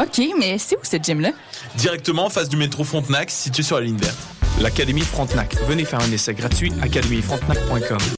OK, mais c'est où ce gym-là? Directement en face du métro Frontenac, situé sur la ligne verte. L'Académie Frontenac. Venez faire un essai gratuit académiefrontenac.com.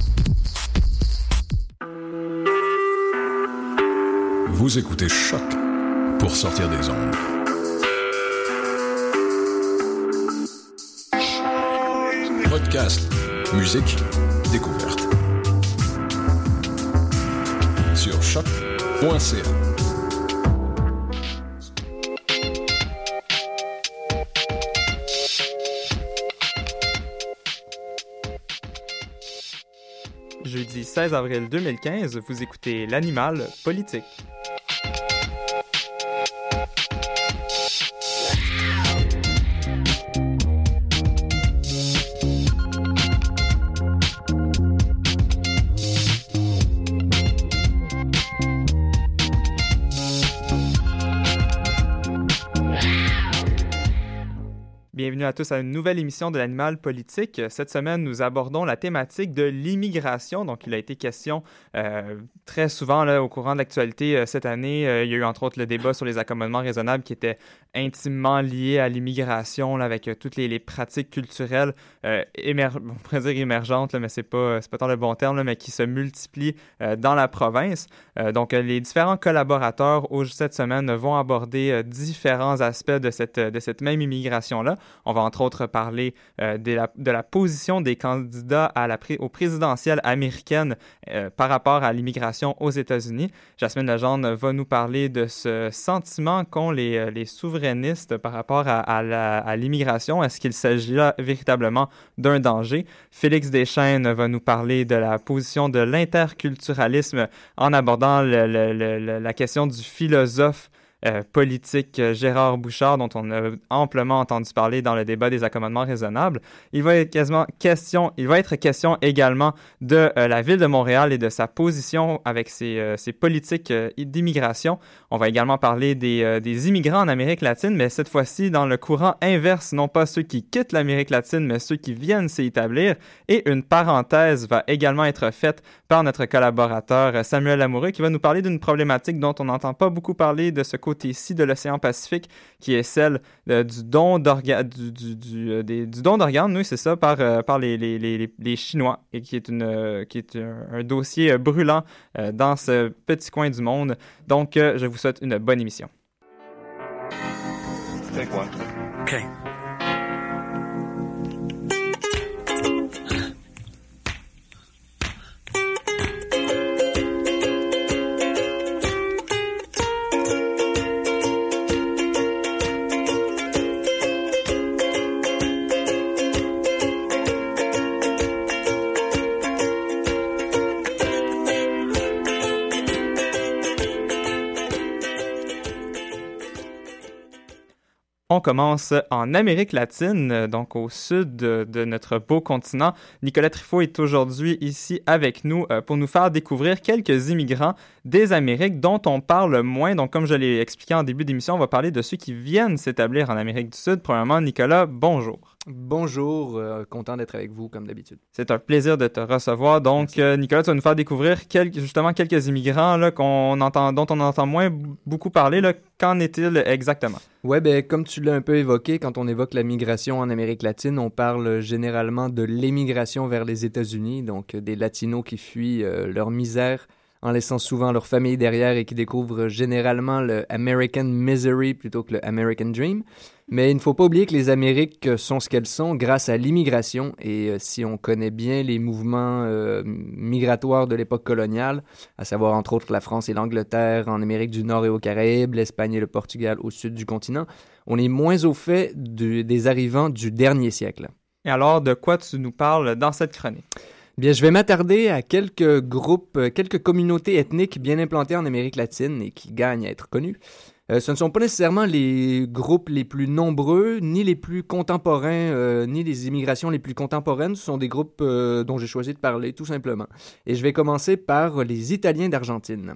Vous écoutez Choc pour sortir des ondes. Podcast, musique, découverte. Sur choc.ca. Jeudi 16 avril 2015, vous écoutez L'Animal politique. À tous à une nouvelle émission de l'animal politique. Cette semaine, nous abordons la thématique de l'immigration. Donc, il a été question euh, très souvent là, au courant de l'actualité euh, cette année. Euh, il y a eu entre autres le débat sur les accommodements raisonnables qui était intimement lié à l'immigration avec toutes les, pratiques culturelles émergentes, mais c'est pas pas tant le bon terme, mais qui se multiplient dans la province. donc, les différents collaborateurs cette semaine vont aborder différents aspects de cette de cette même immigration là. On va entre autres parler euh, de, la, position des candidats à la, aux présidentielles américaines euh, par rapport à l'immigration aux États-Unis. Jasmine Legendre va nous parler de ce sentiment qu'ont les, euh, souverainistes par rapport à, l'immigration. Est-ce qu'il s'agit là véritablement d'un danger? Félix Deschênes va nous parler de la position de l'interculturalisme en abordant la question du philosophe euh, politique euh, Gérard Bouchard, dont on a amplement entendu parler dans le débat des accommodements raisonnables. Il va être quasiment question, il va être question également de euh, la ville de Montréal et de sa position avec ses, politiques d'immigration. On va également parler des, des, immigrants en Amérique latine, mais cette fois-ci dans le courant inverse, non pas ceux qui quittent l'Amérique latine, mais ceux qui viennent s'y établir. Et une parenthèse va également être faite par notre collaborateur Samuel Lamoureux, qui va nous parler d'une problématique dont on n'entend pas beaucoup parler de ce côté ici de l'océan Pacifique, qui est celle euh, du don d'organes, du, du, du, euh, du, don d'organes, oui, c'est ça, par, euh, par les, les, les, les, Chinois, et qui est, une, qui est un, un dossier brûlant dans ce petit coin du monde. Donc, je vous souhaite une bonne émission. On commence en Amérique latine, donc au sud de, notre beau continent. Nicolas Trifot est aujourd'hui ici avec nous euh, pour nous faire découvrir quelques immigrants des Amériques dont on parle moins. Donc, comme je l'ai expliqué en début d'émission, on va parler de ceux qui viennent s'établir en Amérique du Sud. Premièrement, Nicolas, bonjour. Bonjour, euh, content d'être avec vous comme d'habitude. C'est un plaisir de te recevoir. Donc, euh, Nicolas, tu vas nous faire découvrir quelques, justement quelques immigrants là, qu'on entend, dont on entend moins beaucoup parler. Qu'en est-il exactement? Oui, ben, comme tu l'as un peu évoqué, quand on évoque la migration en Amérique latine, on parle généralement de l'émigration vers les États-Unis, donc des Latinos qui fuient euh, leur misère en laissant souvent leur famille derrière et qui découvrent généralement le American Misery plutôt que le American Dream. Mais il ne faut pas oublier que les Amériques sont ce qu'elles sont grâce à l'immigration et euh, si on connaît bien les mouvements euh, migratoires de l'époque coloniale, à savoir entre autres la France et l'Angleterre en Amérique du Nord et aux Caraïbes, l'Espagne et le Portugal au sud du continent, on est moins au fait des arrivants du dernier siècle. Et alors, de quoi tu nous parles dans cette chronique? Bien, je vais m'attarder à quelques groupes, euh, quelques communautés ethniques bien implantées en Amérique latine et qui gagnent à être connues. Euh, ce ne sont pas nécessairement les groupes les plus nombreux, ni les plus contemporains, euh, ni les immigrations les plus contemporaines. Ce sont des groupes dont j'ai choisi de parler, tout simplement. Et je vais commencer par les Italiens d'Argentine.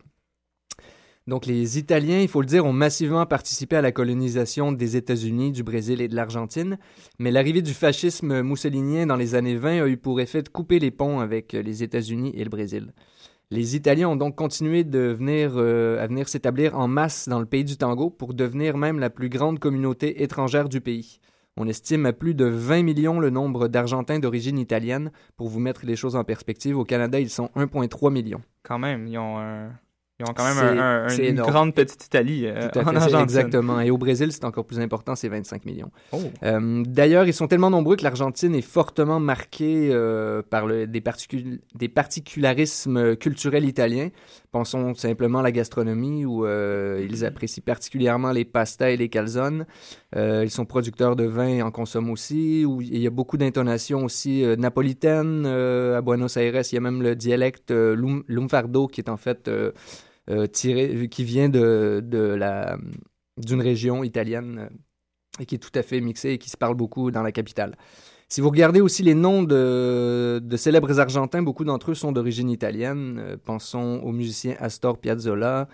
Donc les Italiens, il faut le dire, ont massivement participé à la colonisation des États-Unis, du Brésil et de l'Argentine, mais l'arrivée du fascisme mousselinien dans les années 20 a eu pour effet de couper les ponts avec les États-Unis et le Brésil. Les Italiens ont donc continué de venir, euh, à venir s'établir en masse dans le pays du tango pour devenir même la plus grande communauté étrangère du pays. On estime à plus de 20 millions le nombre d'Argentins d'origine italienne. Pour vous mettre les choses en perspective, au Canada, ils sont 1,3 millions. Quand même, ils ont un, ils ont quand même une grande petite Italie euh, en. Exactement. Et au Brésil, c'est encore plus important, c'est 25 millions. Oh. Euh, d'ailleurs, ils sont tellement nombreux que l'Argentine est fortement marquée euh, par le, des, des, particularismes culturels italiens. Pensons simplement à la gastronomie, où ils apprécient particulièrement les pastas et les calzones. ils sont producteurs de vin et en consomment aussi. Où il y a beaucoup d'intonations aussi napolitaines. à Buenos Aires, il y a même le dialecte lumfardo, qui est en fait tiré, qui vient de, de la, d'une région italienne euh, et qui est tout à fait mixée et qui se parle beaucoup dans la capitale. Si vous regardez aussi les noms de, de célèbres Argentins, beaucoup d'entre eux sont d'origine italienne. Euh, pensons au musicien Astor Piazzolla,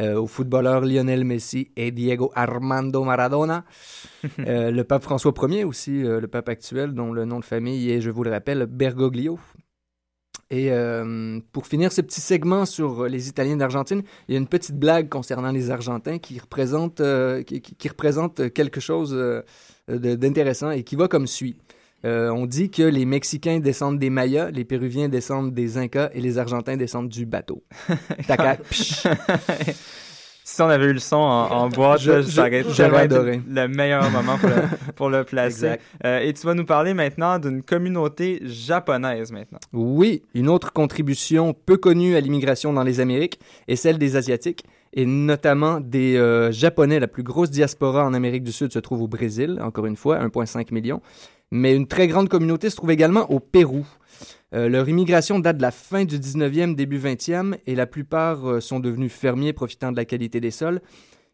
au footballeur Lionel Messi et Diego Armando Maradona, le pape François Ier aussi, le pape actuel, dont le nom de famille est, je vous le rappelle, Bergoglio. Et euh, pour finir ce petit segment sur les Italiens d'Argentine, il y a une petite blague concernant les Argentins qui représente, euh, qui, représente quelque chose euh, d'intéressant et qui va comme suit. on dit que les Mexicains descendent des Mayas, les Péruviens descendent des Incas et les Argentins descendent du bateau. Taca, si on avait eu le son en, boîte, j'aurais adoré. Le meilleur moment pour le, placer. Euh, et tu vas nous parler maintenant d'une communauté japonaise maintenant. Oui, une autre contribution peu connue à l'immigration dans les Amériques est celle des Asiatiques et notamment des euh, Japonais. La plus grosse diaspora en Amérique du Sud se trouve au Brésil, encore une fois, 1,5 million. Mais une très grande communauté se trouve également au Pérou. Euh, leur immigration date de la fin du 19e, début 20e, et la plupart euh, sont devenus fermiers profitant de la qualité des sols.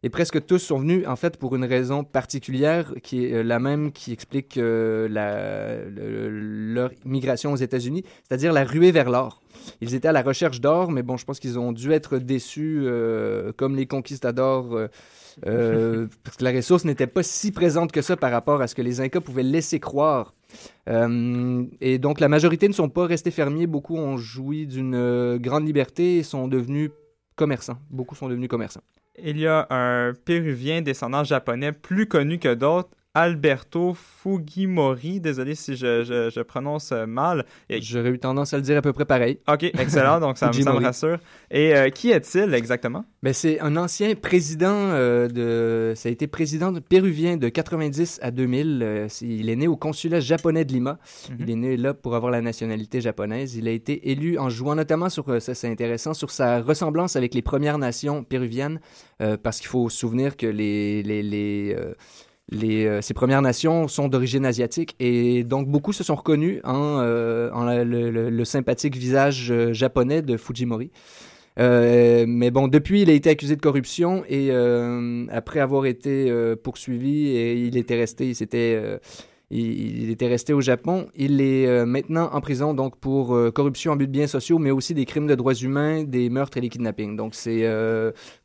Et presque tous sont venus, en fait, pour une raison particulière qui est euh, la même qui explique leur migration aux États-Unis, c'est-à-dire la ruée vers l'or. Ils étaient à la recherche d'or, mais bon, je pense qu'ils ont dû être déçus, comme les conquistadors, parce que la ressource n'était pas si présente que ça par rapport à ce que les Incas pouvaient laisser croire euh, et donc, la majorité ne sont pas restés fermiers. Beaucoup ont joui d'une euh, grande liberté et sont devenus commerçants. Beaucoup sont devenus commerçants. Il y a un Péruvien descendant japonais plus connu que d'autres, Alberto Fujimori. Désolé si je, prononce euh, mal. J'aurais eu tendance à le dire à peu près pareil. OK, excellent. Donc, ça, me rassure. Et euh, qui est-il exactement? Ben, c'est un ancien président euh, de... Ça a été président de péruvien de 90 à 2000. il est né au consulat japonais de Lima. Mhm. Il est né là pour avoir la nationalité japonaise. Il a été élu en jouant notamment sur... Ça, c'est intéressant, sur sa ressemblance avec les Premières Nations péruviennes. parce qu'il faut se souvenir que les... les, les euh, ces Premières Nations sont d'origine asiatique et donc beaucoup se sont reconnus en, euh, le, sympathique visage euh, japonais de Fujimori. Mais bon, depuis, il a été accusé de corruption et après avoir été poursuivi, et il était resté, il, était resté au Japon. Il est maintenant en prison donc pour corruption en but de biens sociaux, mais aussi des crimes de droits humains, des meurtres et des kidnappings. Donc c'est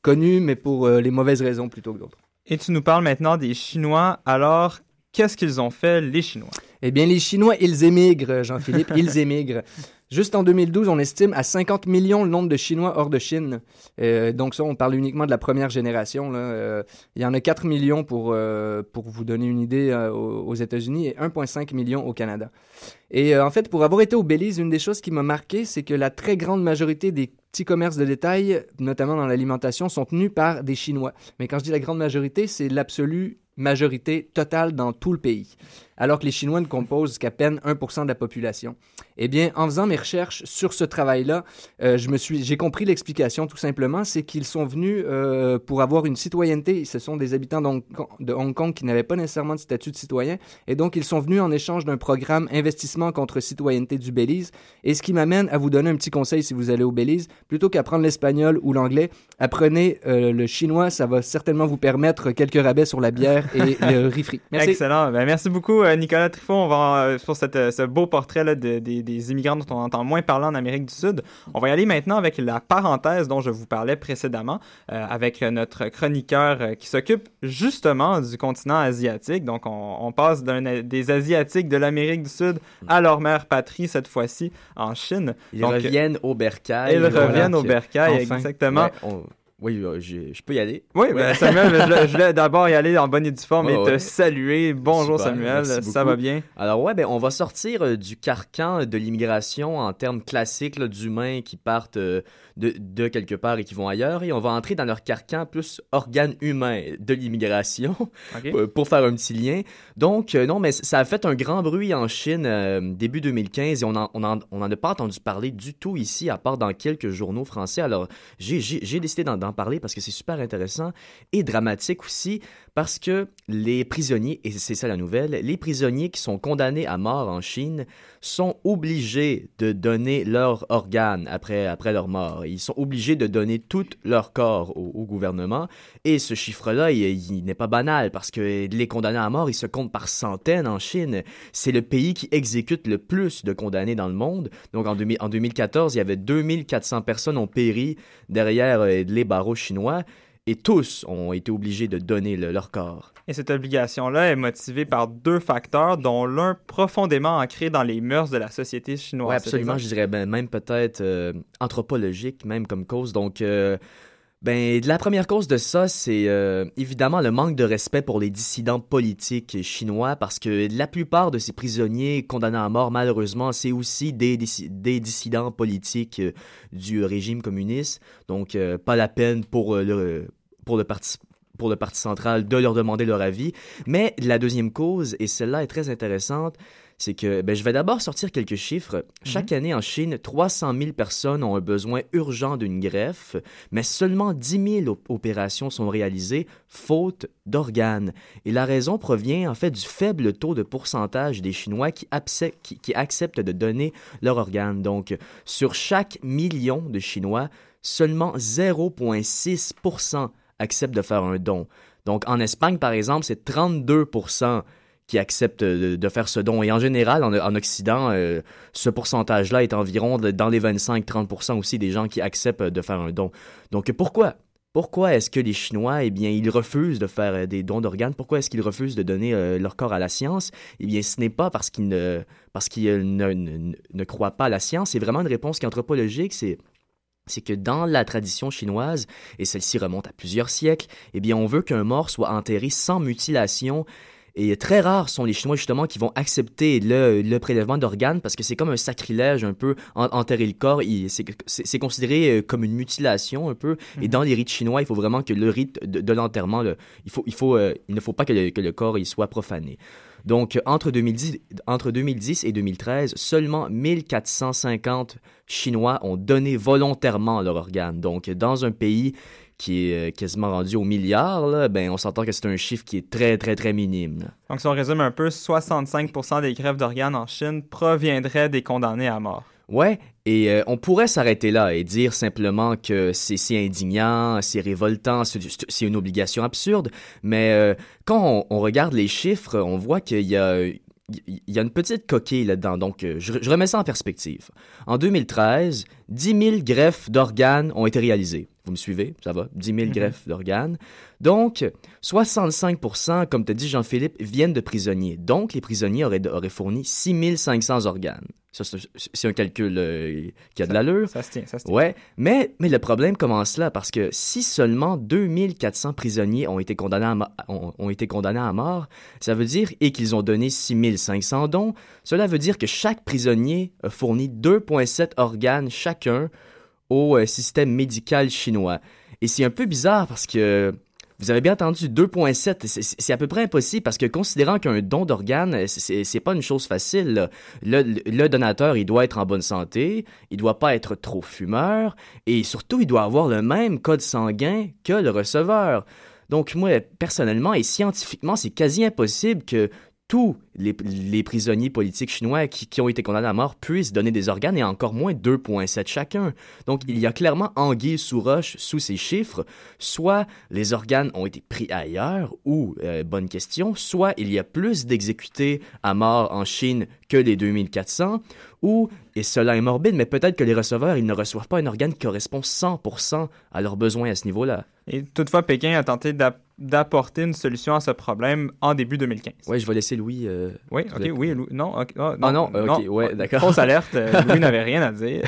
connu, mais pour les mauvaises raisons plutôt que d'autres. Et tu nous parles maintenant des Chinois. Alors, qu'est-ce qu'ils ont fait, les Chinois? Eh bien, les Chinois, ils émigrent, Jean-Philippe, ils émigrent. Juste en 2012, on estime à 50 millions le nombre de Chinois hors de Chine. Euh, donc ça, on parle uniquement de la première génération. Là. Euh, il y en a 4 millions pour, euh, pour vous donner une idée aux, aux États-Unis et 1,5 million au Canada. Et en fait, pour avoir été au Belize, une des choses qui m'a marqué, c'est que la très grande majorité des petits commerces de détail, notamment dans l'alimentation, sont tenus par des Chinois. Mais quand je dis la grande majorité, c'est l'absolue majorité totale dans tout le pays, alors que les Chinois ne composent qu'à peine 1% de la population. Eh bien, en faisant mes recherches sur ce travail-là, euh, je me suis, j'ai compris l'explication tout simplement, c'est qu'ils sont venus euh, pour avoir une citoyenneté. Ce sont des habitants de Hong Kong qui n'avaient pas nécessairement de statut de citoyen, et donc ils sont venus en échange d'un programme investissement contre citoyenneté du Belize. Et ce qui m'amène à vous donner un petit conseil si vous allez au Belize, plutôt qu'apprendre l'espagnol ou l'anglais, apprenez euh, le chinois. Ça va certainement vous permettre quelques rabais sur la bière et le riz frit. Excellent. Ben, merci beaucoup, Nicolas Trifon. On va pour cette, ce beau portrait là, de, des des immigrants dont on entend moins parler en Amérique du Sud. On va y aller maintenant avec la parenthèse dont je vous parlais précédemment, euh, avec notre chroniqueur euh, qui s'occupe justement du continent asiatique. Donc, on, passe des Asiatiques de l'Amérique du Sud à leur mère patrie, cette fois-ci en Chine. Ils reviennent au bercail. Ils reviennent au bercail, exactement. Oui, euh, je, peux y aller. Oui, ben, Samuel, je, voulais d'abord y aller en bonne et due forme et te saluer. Bonjour Samuel, ça va bien? Alors ouais, ben, on va sortir euh, du carcan de l'immigration en termes classiques d'humains qui partent euh, de, quelque part et qui vont ailleurs et on va entrer dans leur carcan plus organe humain de l'immigration pour faire un petit lien. Donc non, mais ça a fait un grand bruit en Chine début 2015 et on n'en on on a pas entendu parler du tout ici à part dans quelques journaux français. Alors j'ai décidé d'en parler parce que c'est super intéressant et dramatique aussi parce que les prisonniers, et c'est ça la nouvelle, les prisonniers qui sont condamnés à mort en Chine sont obligés de donner leur organe après, après leur mort. Ils sont obligés de donner tout leur corps au, gouvernement. Et ce chiffre-là, il, n'est pas banal parce que les condamnés à mort, ils se comptent par centaines en Chine. C'est le pays qui exécute le plus de condamnés dans le monde. Donc en, en 2014, il y avait 2400 personnes ont péri derrière euh, les barreaux chinois et tous ont été obligés de donner leur corps. Et cette obligation-là est motivée par deux facteurs, dont l'un profondément ancré dans les mœurs de la société chinoise. Oui, absolument, je dirais ben, même peut-être euh, anthropologique, même comme cause. Donc, euh, ben, la première cause de ça, c'est euh, évidemment le manque de respect pour les dissidents politiques chinois, parce que la plupart de ces prisonniers condamnés à mort, malheureusement, c'est aussi des, des, dissidents politiques du régime communiste. Donc, pas la peine pour le pour le parti pour le Parti central de leur demander leur avis. Mais la deuxième cause, et celle-là est très intéressante, c'est que ben, je vais d'abord sortir quelques chiffres. Chaque mhm. année en Chine, 300 000 personnes ont un besoin urgent d'une greffe, mais seulement 10 000 opérations sont réalisées faute d'organes. Et la raison provient en fait du faible taux de pourcentage des Chinois qui, qui, qui acceptent de donner leur organe. Donc, sur chaque million de Chinois, seulement 0,6 acceptent de faire un don. Donc en Espagne, par exemple, c'est 32% qui acceptent de, faire ce don. Et en général, en, Occident, euh, ce pourcentage-là est environ dans les 25-30 aussi des gens qui acceptent de faire un don. Donc pourquoi pourquoi est-ce que les Chinois, eh bien, ils refusent de faire euh, des dons d'organes? Pourquoi est-ce qu'ils refusent de donner euh, leur corps à la science? Eh bien, ce n'est pas parce qu'ils ne, parce ne, ne, croient pas à la science. C'est vraiment une réponse qui est anthropologique. C'est c'est que dans la tradition chinoise, et celle-ci remonte à plusieurs siècles, eh bien on veut qu'un mort soit enterré sans mutilation. Et très rares sont les Chinois justement qui vont accepter le, prélèvement d'organes parce que c'est comme un sacrilège un peu enterrer le corps. C'est considéré euh, comme une mutilation un peu. Et mhm. dans les rites chinois, il faut vraiment que le rite de, l'enterrement, il, faut, il, faut, euh, il ne faut pas que le, que le corps il soit profané. Donc, entre 2010, entre 2010 et 2013, seulement 1450 Chinois ont donné volontairement leur organe. Donc, dans un pays qui est euh, quasiment rendu au milliard, ben, on s'entend que c'est un chiffre qui est très, très, très minime. Donc, si on résume un peu, 65% des grèves d'organes en Chine proviendraient des condamnés à mort. Ouais, et euh, on pourrait s'arrêter là et dire simplement que c'est si indignant, c'est révoltant, c'est une obligation absurde, mais euh, quand on, regarde les chiffres, on voit qu'il y a il y a une petite coquille là-dedans, donc euh, je, je remets ça en perspective. En 2013, 10 000 greffes d'organes ont été réalisées. Vous me suivez? Ça va? 10 000 Mhm. greffes d'organes. Donc, 65 comme te dit Jean-Philippe, viennent de prisonniers. Donc, les prisonniers auraient, auraient fourni 6 500 organes. Ça, c'est un calcul euh, qui a de l'allure. Ça se tient, ça se tient. Ouais, mais, mais le problème commence là parce que si seulement 2400 prisonniers ont été condamnés à, mo- ont, ont été condamnés à mort, ça veut dire, et qu'ils ont donné 6500 dons, cela veut dire que chaque prisonnier a fourni 2,7 organes chacun au euh, système médical chinois. Et c'est un peu bizarre parce que vous avez bien entendu 2.7, c'est- à peu près impossible parce que considérant qu'un don d'organes, c'est- c'est pas une chose facile. le- le donateur, il doit être en bonne santé, il doit pas être trop fumeur et surtout, il doit avoir le même code sanguin que le receveur. Donc moi, personnellement et scientifiquement, c'est quasi impossible que tous les, prisonniers politiques chinois qui, ont été condamnés à mort puissent donner des organes et encore moins 2,7 chacun. Donc il y a clairement anguille sous roche sous ces chiffres. Soit les organes ont été pris ailleurs, ou, euh, bonne question, soit il y a plus d'exécutés à mort en Chine que les 2400, ou, et cela est morbide, mais peut-être que les receveurs, ils ne reçoivent pas un organe qui correspond 100% à leurs besoins à ce niveau-là. Et toutefois, Pékin a tenté d'app- d'apporter une solution à ce problème en début 2015. Ouais, je vais laisser Louis. euh, Oui, ok, avez- oui, Lou- non, ok, ah, Ah non, euh, ok, ouais, d'accord. Fausse alerte, euh, Louis n'avait rien à dire.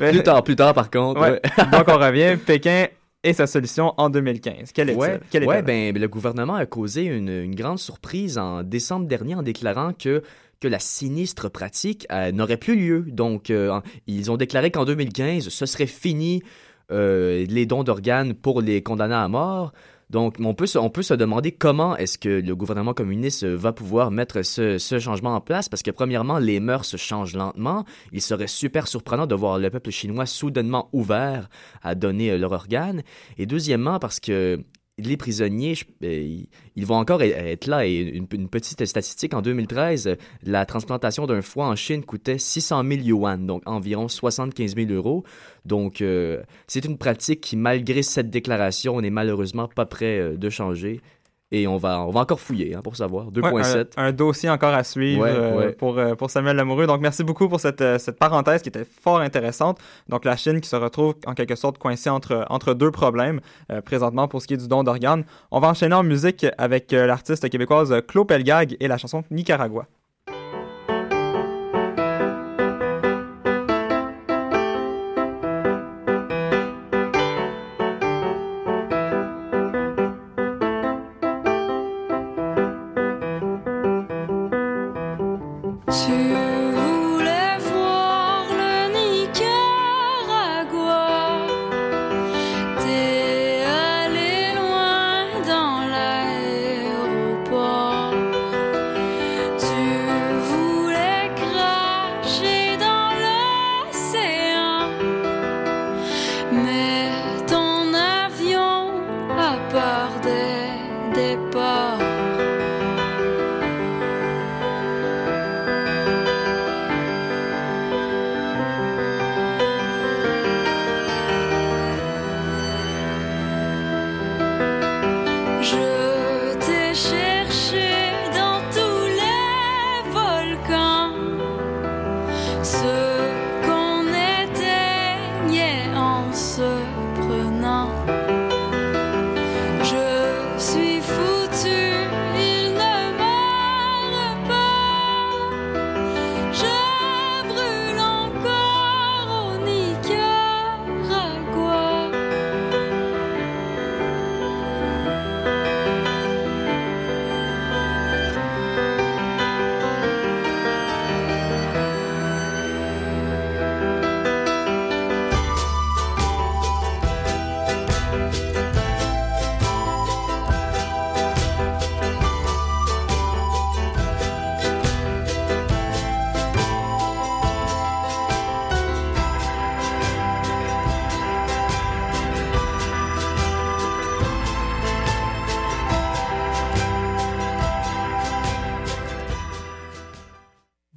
Mais- Plus tard, plus tard, par contre. Ouais. ouais. Donc on revient, Pékin et sa solution en 2015. Quelle est-elle? Ouais, Quelle ouais, est-elle? ben, le gouvernement a causé une, une grande surprise en décembre dernier en déclarant que que la sinistre pratique euh, n'aurait plus lieu. Donc, euh, ils ont déclaré qu'en 2015, ce serait fini euh, les dons d'organes pour les condamnés à mort. Donc, on peut, se, on peut se demander comment est-ce que le gouvernement communiste va pouvoir mettre ce, ce changement en place, parce que premièrement, les mœurs changent lentement. Il serait super surprenant de voir le peuple chinois soudainement ouvert à donner euh, leurs organes. Et deuxièmement, parce que les prisonniers, euh, ils, vont encore e- être là. Et une, petite statistique, en 2013, euh, la transplantation d'un foie en Chine coûtait 600 000 yuan, donc environ 75 000 euros. Donc, euh, c'est une pratique qui, malgré cette déclaration, n'est malheureusement pas prêt euh, de changer. Et on va, on va encore fouiller hein, pour savoir. 2.7. Ouais, un, un dossier encore à suivre Ouais, euh, ouais. Pour, euh, pour Samuel Lamoureux. Donc, merci beaucoup pour cette, euh, cette parenthèse qui était fort intéressante. Donc, la Chine qui se retrouve en quelque sorte coincée entre, entre deux problèmes présentement pour ce qui est du don d'organes. On va enchaîner en musique avec l'artiste québécoise Claude Pelgag et la chanson Nicaragua.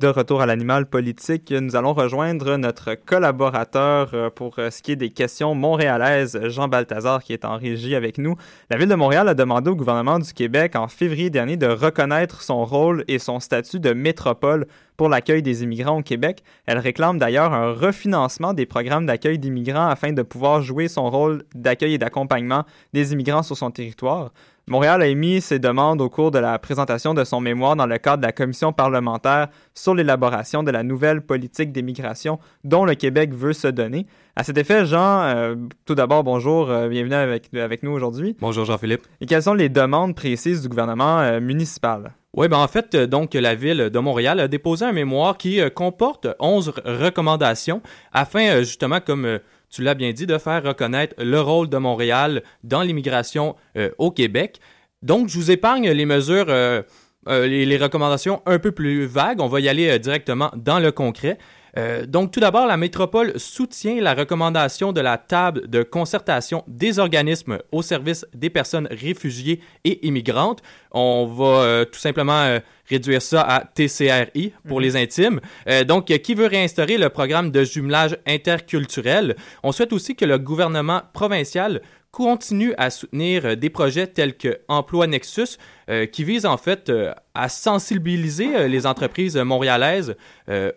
De retour à l'animal politique, nous allons rejoindre notre collaborateur euh, pour euh, ce qui est des questions montréalaises, Jean Balthazar, qui est en régie avec nous. La Ville de Montréal a demandé au gouvernement du Québec en février dernier de reconnaître son rôle et son statut de métropole pour l'accueil des immigrants au Québec. Elle réclame d'ailleurs un refinancement des programmes d'accueil d'immigrants afin de pouvoir jouer son rôle d'accueil et d'accompagnement des immigrants sur son territoire. Montréal a émis ses demandes au cours de la présentation de son mémoire dans le cadre de la commission parlementaire sur l'élaboration de la nouvelle politique d'immigration dont le Québec veut se donner. À cet effet, Jean, euh, tout d'abord, bonjour, euh, bienvenue avec, avec nous aujourd'hui. Bonjour Jean-Philippe. Et quelles sont les demandes précises du gouvernement euh, municipal? Oui, ben en fait, donc la ville de Montréal a déposé un mémoire qui comporte 11 recommandations afin justement, comme tu l'as bien dit, de faire reconnaître le rôle de Montréal dans l'immigration au Québec. Donc, je vous épargne les mesures, les, les, recommandations un peu plus vagues. On va y aller directement dans le concret. Euh, donc, tout d'abord, la métropole soutient la recommandation de la table de concertation des organismes au service des personnes réfugiées et immigrantes. On va euh, tout simplement euh, réduire ça à TCRI pour Mhm. les intimes. Donc, qui veut réinstaurer le programme de jumelage interculturel? On souhaite aussi que le gouvernement provincial continue à soutenir euh, des projets tels que Emploi Nexus, euh, qui visent en fait euh, à sensibiliser les entreprises montréalaises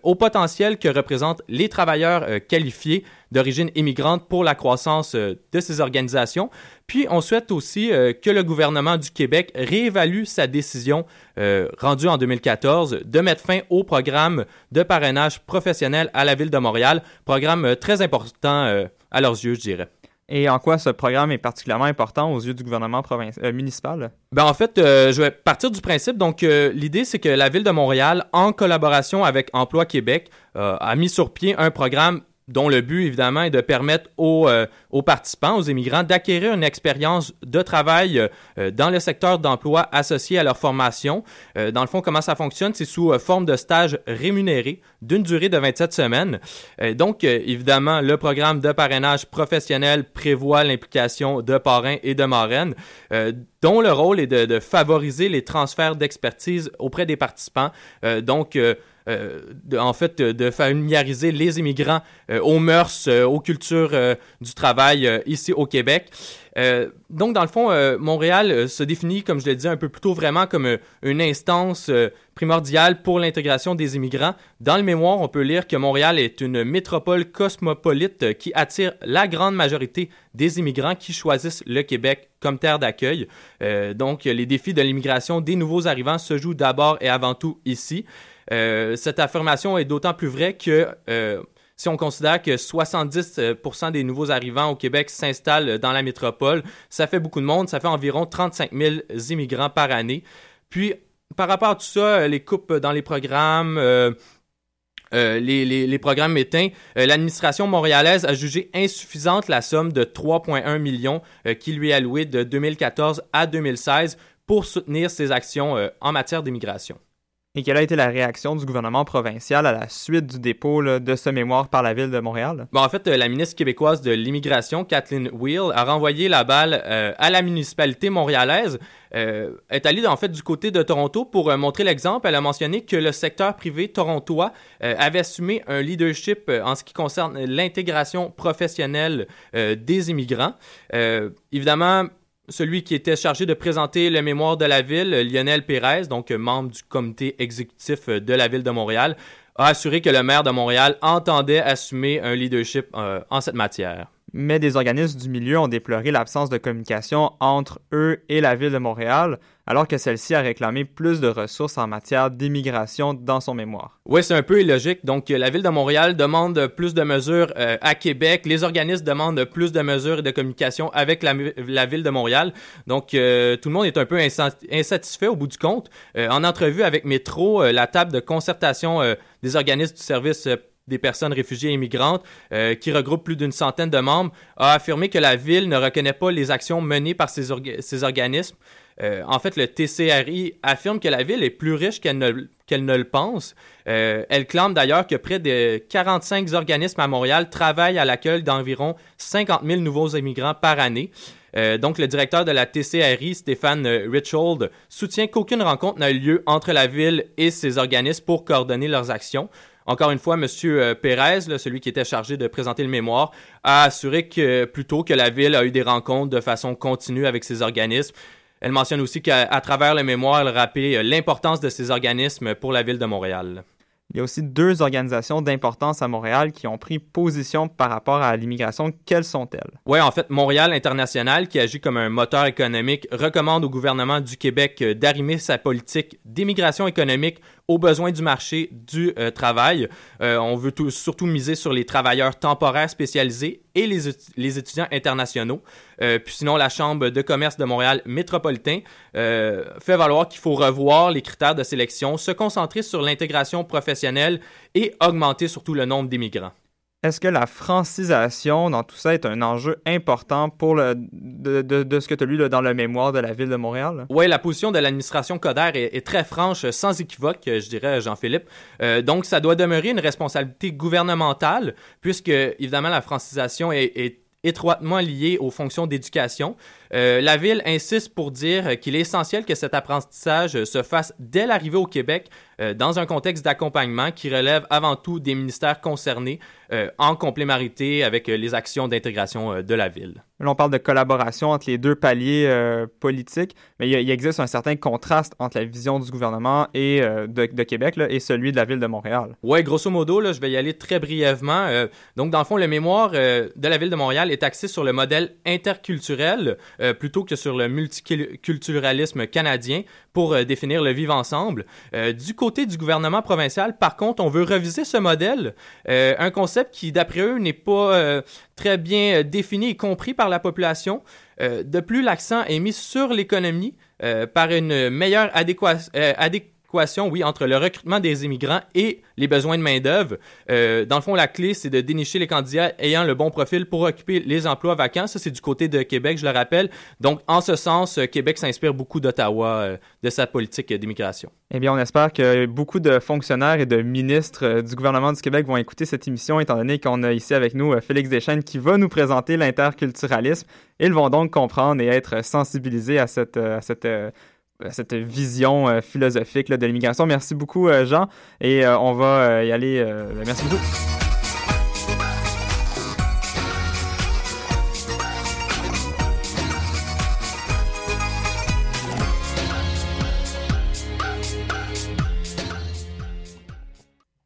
au potentiel que représentent les travailleurs qualifiés d'origine immigrante pour la croissance de ces organisations. Puis, on souhaite aussi que le gouvernement du Québec réévalue sa décision rendue en 2014 de mettre fin au programme de parrainage professionnel à la ville de Montréal, programme très important à leurs yeux, je dirais. Et en quoi ce programme est particulièrement important aux yeux du gouvernement euh, municipal? Ben en fait, euh, je vais partir du principe. Donc, euh, l'idée, c'est que la ville de Montréal, en collaboration avec Emploi Québec, a mis sur pied un programme dont le but, évidemment, est de permettre aux, euh, aux participants, aux immigrants, d'acquérir une expérience de travail euh, dans le secteur d'emploi associé à leur formation. Euh, dans le fond, comment ça fonctionne? C'est sous euh, forme de stage rémunéré d'une durée de 27 semaines. Euh, donc, euh, évidemment, le programme de parrainage professionnel prévoit l'implication de parrains et de marraines, euh, dont le rôle est de, favoriser les transferts d'expertise auprès des participants. Euh, donc, euh, euh, en fait, de, familiariser les immigrants aux mœurs, aux cultures du travail ici au Québec. Euh, donc, dans le fond, euh, Montréal euh, se définit, comme je l'ai dit un peu plus tôt, vraiment comme une instance primordiale pour l'intégration des immigrants. Dans le mémoire, on peut lire que Montréal est une métropole cosmopolite qui attire la grande majorité des immigrants qui choisissent le Québec comme terre d'accueil. Donc, les défis de l'immigration des nouveaux arrivants se jouent d'abord et avant tout ici. Cette affirmation est d'autant plus vraie que si on considère que 70% des nouveaux arrivants au Québec s'installent dans la métropole, ça fait beaucoup de monde, ça fait environ 35 000 immigrants par année. Puis, par rapport à tout ça, les coupes dans les programmes, euh, euh, les, programmes éteints, euh, l'administration montréalaise a jugé insuffisante la somme de 3,1 millions euh, qui lui est allouée de 2014 à 2016 pour soutenir ses actions euh, en matière d'immigration. Et quelle a été la réaction du gouvernement provincial à la suite du dépôt de ce mémoire par la ville de Montréal? Bon, en fait, euh, la ministre québécoise de l'immigration, Kathleen Wheel, a renvoyé la balle euh, à la municipalité montréalaise. Euh, est allée en fait du côté de Toronto pour montrer l'exemple. Elle a mentionné que le secteur privé torontois avait assumé un leadership en ce qui concerne l'intégration professionnelle des immigrants. Évidemment, celui qui était chargé de présenter le mémoire de la ville, Lionel Pérez, donc membre du comité exécutif de la ville de Montréal, a assuré que le maire de Montréal entendait assumer un leadership euh, en cette matière. Mais des organismes du milieu ont déploré l'absence de communication entre eux et la ville de Montréal, alors que celle-ci a réclamé plus de ressources en matière d'immigration dans son mémoire. Oui, c'est un peu illogique. Donc, euh, la ville de Montréal demande plus de mesures euh, à Québec. Les organismes demandent plus de mesures et de communication avec la, ville de Montréal. Donc, euh, tout le monde est un peu insatisfait au bout du compte. En entrevue avec Métro, la table de concertation des organismes du service des personnes réfugiées et immigrantes, euh, qui regroupe plus d'une centaine de membres, a affirmé que la ville ne reconnaît pas les actions menées par ces, ces organismes. Euh, en fait, le TCRI affirme que la ville est plus riche qu'elle ne, ne le pense. Euh, elle clame d'ailleurs que près de 45 organismes à Montréal travaillent à l'accueil d'environ 50 000 nouveaux immigrants par année. Euh, donc, le directeur de la TCRI, Stéphane Richhold, soutient qu'aucune rencontre n'a eu lieu entre la ville et ces organismes pour coordonner leurs actions. Encore une fois, M. Pérez, là, celui qui était chargé de présenter le mémoire, a assuré que plutôt que la ville a eu des rencontres de façon continue avec ces organismes. Elle mentionne aussi qu'à travers le mémoire, elle rappelle l'importance de ces organismes pour la ville de Montréal. Il y a aussi deux organisations d'importance à Montréal qui ont pris position par rapport à l'immigration. Quelles sont-elles? Oui, en fait, Montréal International, qui agit comme un moteur économique, recommande au gouvernement du Québec euh, d'arrimer sa politique d'immigration économique aux besoins du marché du euh, travail. Euh, on veut tout- surtout miser sur les travailleurs temporaires spécialisés et les, étu- les étudiants internationaux. Euh, puis sinon, la Chambre de commerce de Montréal métropolitain fait valoir qu'il faut revoir les critères de sélection, se concentrer sur l'intégration professionnelle et augmenter surtout le nombre d'immigrants. Est-ce que la francisation dans tout ça est un enjeu important pour le, de, de- ce que tu as lu là, dans le mémoire de la ville de Montréal? Oui, la position de l'administration Coder est, très franche, sans équivoque, euh, je dirais, Jean-Philippe. Euh, donc, ça doit demeurer une responsabilité gouvernementale, puisque, évidemment, la francisation est étroitement liée aux fonctions d'éducation. Euh, la ville insiste pour dire qu'il est essentiel que cet apprentissage se fasse dès l'arrivée au Québec euh, dans un contexte d'accompagnement qui relève avant tout des ministères concernés euh, en complémentarité avec les actions d'intégration de la ville. Là, on parle de collaboration entre les deux paliers politiques, mais il, existe un certain contraste entre la vision du gouvernement et, de, de Québec là, et celui de la ville de Montréal. Ouais, grosso modo, là, je vais y aller très brièvement. Donc, dans le fond, le mémoire de la ville de Montréal est axé sur le modèle interculturel euh, plutôt que sur le multiculturalisme canadien pour euh, définir le vivre ensemble. Euh, du côté du gouvernement provincial, par contre, on veut reviser ce modèle, un concept qui, d'après eux, n'est pas très bien défini et compris par la population. De plus, l'accent est mis sur l'économie par une meilleure adéquation, oui, entre le recrutement des immigrants et les besoins de main-d'œuvre. Euh, dans le fond, la clé, c'est de dénicher les candidats ayant le bon profil pour occuper les emplois vacants. Ça, c'est du côté de Québec, je le rappelle. Donc, en ce sens, euh, Québec s'inspire beaucoup d'Ottawa, euh, de sa politique d'immigration. Eh bien, on espère que beaucoup de fonctionnaires et de ministres du gouvernement du Québec vont écouter cette émission, étant donné qu'on a ici avec nous Félix Deschênes qui va nous présenter l'interculturalisme. Ils vont donc comprendre et être sensibilisés à cette, à cette, cette vision euh, philosophique de l'immigration. Merci beaucoup, euh, Jean, et euh, on va y aller. euh, merci beaucoup.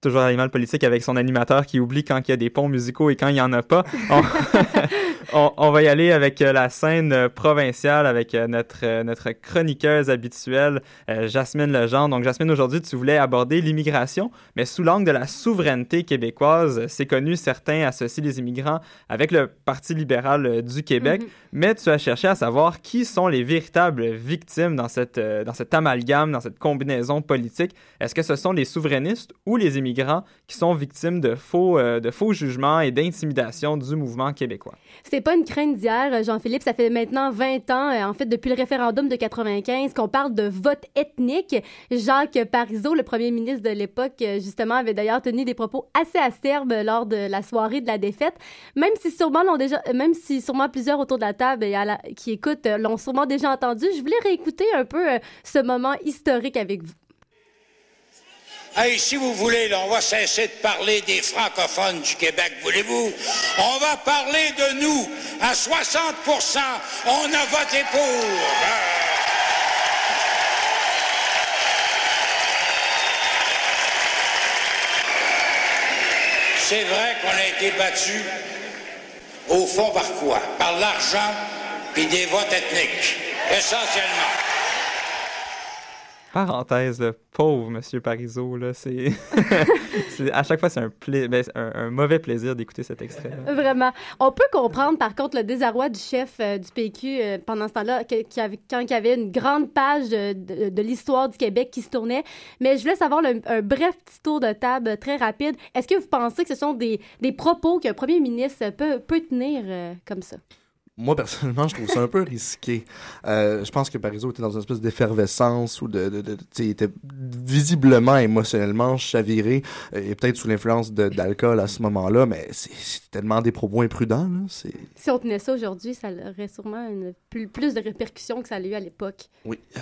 toujours l'animal politique avec son animateur qui oublie quand il y a des ponts musicaux et quand il n'y en a pas. on- on va y aller avec euh, la scène euh, provinciale avec euh, notre, notre chroniqueuse habituelle, Jasmine Legendre. Donc, Jasmine, aujourd'hui, tu voulais aborder l'immigration, mais sous l'angle de la souveraineté québécoise. C'est connu, certains associent les immigrants avec le Parti libéral du Québec, Mhm. mais tu as cherché à savoir qui sont les véritables victimes dans, cette, dans cet amalgame, dans cette combinaison politique. Est-ce que ce sont les souverainistes ou les immigrants qui sont victimes de faux, de faux jugements et d'intimidation du mouvement québécois? C'est pas une crainte d'hier, euh, Jean-Philippe. Ça fait maintenant 20 ans, euh, en fait, depuis le référendum de 95, qu'on parle de vote ethnique. Jacques Parizeau, le premier ministre de l'époque, euh, justement, avait d'ailleurs tenu des propos assez acerbes lors de la soirée de la défaite. Même si sûrement l'ont déjà, même si sûrement plusieurs autour de la table qui écoutent l'ont sûrement déjà entendu, je voulais réécouter un peu ce moment historique avec vous. Si vous voulez, là, on va cesser de parler des francophones du Québec, voulez-vous? On va parler de nous. À 60% on a voté pour. C'est vrai qu'on a été battu, au fond, par quoi? Par l'argent et des votes ethniques, essentiellement. Parenthèse, là, pauvre Monsieur Parizeau, là, c'est... à chaque fois, c'est un, pla- ben, c'est un, un mauvais plaisir d'écouter cet extrait. Vraiment. On peut comprendre, par contre, le désarroi du chef euh, du PQ euh, pendant ce temps-là, quand il y avait une grande page de, de- de l'histoire du Québec qui se tournait. Mais je voulais savoir le- un bref petit tour de table très rapide. Est-ce que vous pensez que ce sont des, des propos qu'un premier ministre peut, peut tenir euh, comme ça? Moi, personnellement, je trouve ça un peu risqué. Euh, je pense que Parizeau était dans une espèce d'effervescence ou de, de, de il était visiblement émotionnellement chaviré euh, et peut-être sous l'influence d'alcool à ce moment-là, mais c'est tellement des propos imprudents, là. Si on tenait ça aujourd'hui, ça aurait sûrement une, plus, plus de répercussions que ça a eu à l'époque. Oui, euh,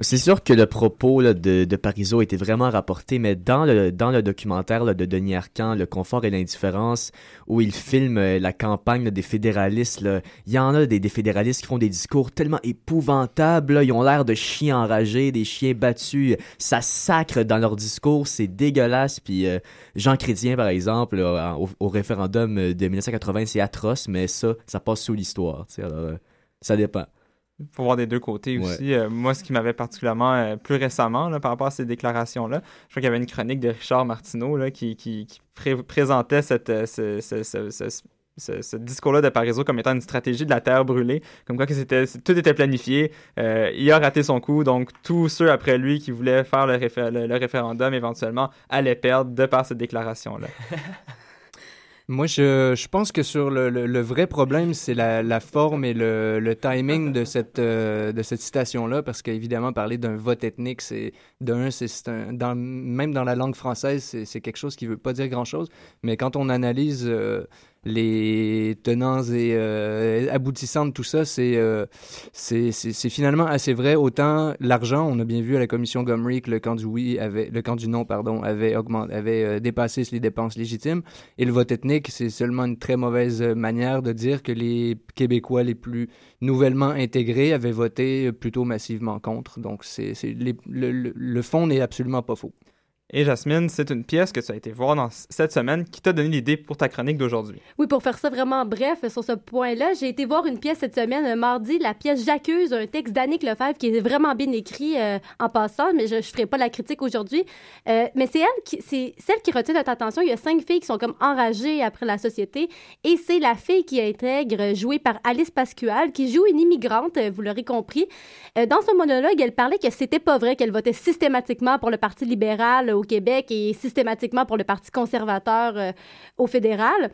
C'est sûr que le propos de, de Parizeau était vraiment rapporté, mais dans le, documentaire de Denis Arcand, Le confort et l'indifférence, où il filme euh, la campagne des fédéralistes, il y en a des, fédéralistes qui font des discours tellement épouvantables, ils ont l'air de chiens enragés, des chiens battus, ça sacre dans leur discours, c'est dégueulasse, puis euh, Jean Chrétien, par exemple, au, référendum de 1980, c'est atroce, mais ça, ça passe sous l'histoire, euh, ça dépend. Faut voir des deux côtés Ouais. aussi. Euh, moi, ce qui m'avait particulièrement euh, plus récemment là, par rapport à ces déclarations-là, je crois qu'il y avait une chronique de Richard Martineau là, qui, qui, qui pré- présentait cette, euh, ce, ce- ce- ce- ce- ce discours-là de Parizeau comme étant une stratégie de la terre brûlée, comme quoi que c'était, tout était planifié. Euh, il a raté son coup, donc tous ceux après lui qui voulaient faire le, réfé- le- le référendum éventuellement allaient perdre de par cette déclaration-là. Moi, je, je pense que sur le, le, vrai problème, c'est la, la forme et le, le timing de cette, euh, cette citation-là, parce qu'évidemment, parler d'un vote ethnique, c'est d'un, c'est un, dans, même dans la langue française, c'est c'est quelque chose qui veut pas dire grand-chose, mais quand on analyse euh, les tenants et euh, aboutissants de tout ça, c'est euh, c'est finalement assez vrai. Autant l'argent, on a bien vu à la commission Gomery que le camp du oui avait, le camp du non, pardon, avait euh, dépassé les dépenses légitimes. Et le vote ethnique, c'est seulement une très mauvaise manière de dire que les Québécois les plus nouvellement intégrés avaient voté plutôt massivement contre. Donc, c'est le fond n'est absolument pas faux. Et Jasmine, c'est une pièce que tu as été voir dans cette semaine qui t'a donné l'idée pour ta chronique d'aujourd'hui. Oui, pour faire ça vraiment bref sur ce point-là, j'ai été voir une pièce cette semaine, euh, mardi, la pièce J'accuse, un texte d'Annick Lefebvre qui est vraiment bien écrit euh, en passant, mais je ne ferai pas la critique aujourd'hui. Euh, mais c'est elle qui, c'est celle qui retient notre attention. Il y a cinq filles qui sont comme enragées après la société, et c'est la fille qui intègre, jouée par Alice Pascual, qui joue une immigrante, vous l'aurez compris. Euh, dans son monologue, elle parlait que c'était pas vrai qu'elle votait systématiquement pour le Parti libéral au Québec et systématiquement pour le Parti conservateur euh, au fédéral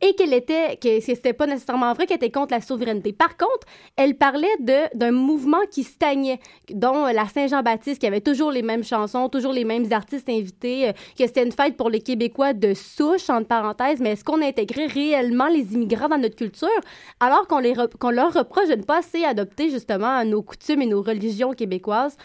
et qu'elle était, que c'était pas nécessairement vrai qu'elle était contre la souveraineté. Par contre, elle parlait de d'un mouvement qui stagnait, dont la Saint-Jean-Baptiste, qui avait toujours les mêmes chansons, toujours les mêmes artistes invités, euh, que c'était une fête pour les Québécois de souche, entre parenthèses, mais est-ce qu'on intégrait réellement les immigrants dans notre culture, alors qu'on les qu'on leur reproche de ne pas assez adopter justement nos coutumes et nos religions québécoises?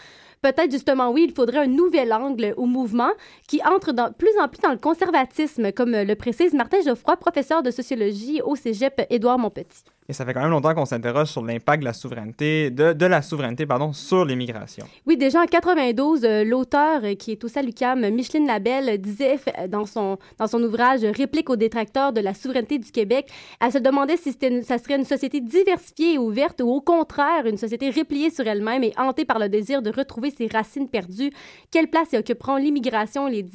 Peut-être justement, oui, il faudrait un nouvel angle au mouvement qui entre dans, plus en plus dans le conservatisme, comme le précise Martin Geoffroy, professeur de sociologie au cégep Édouard Montpetit. Et ça fait quand même longtemps qu'on s'interroge sur l'impact de la souveraineté, de, la souveraineté, pardon, sur l'immigration. Oui, déjà en 92, euh, l'auteur euh, qui est au Salucam, Micheline Labelle, euh, disait f- dans son, dans son ouvrage Réplique aux détracteurs de la souveraineté du Québec, elle se demandait si une- ça serait une société diversifiée et ouverte ou au contraire une société repliée sur elle-même et hantée par le désir de retrouver ses racines perdues. Quelle place y occuperont l'immigration et les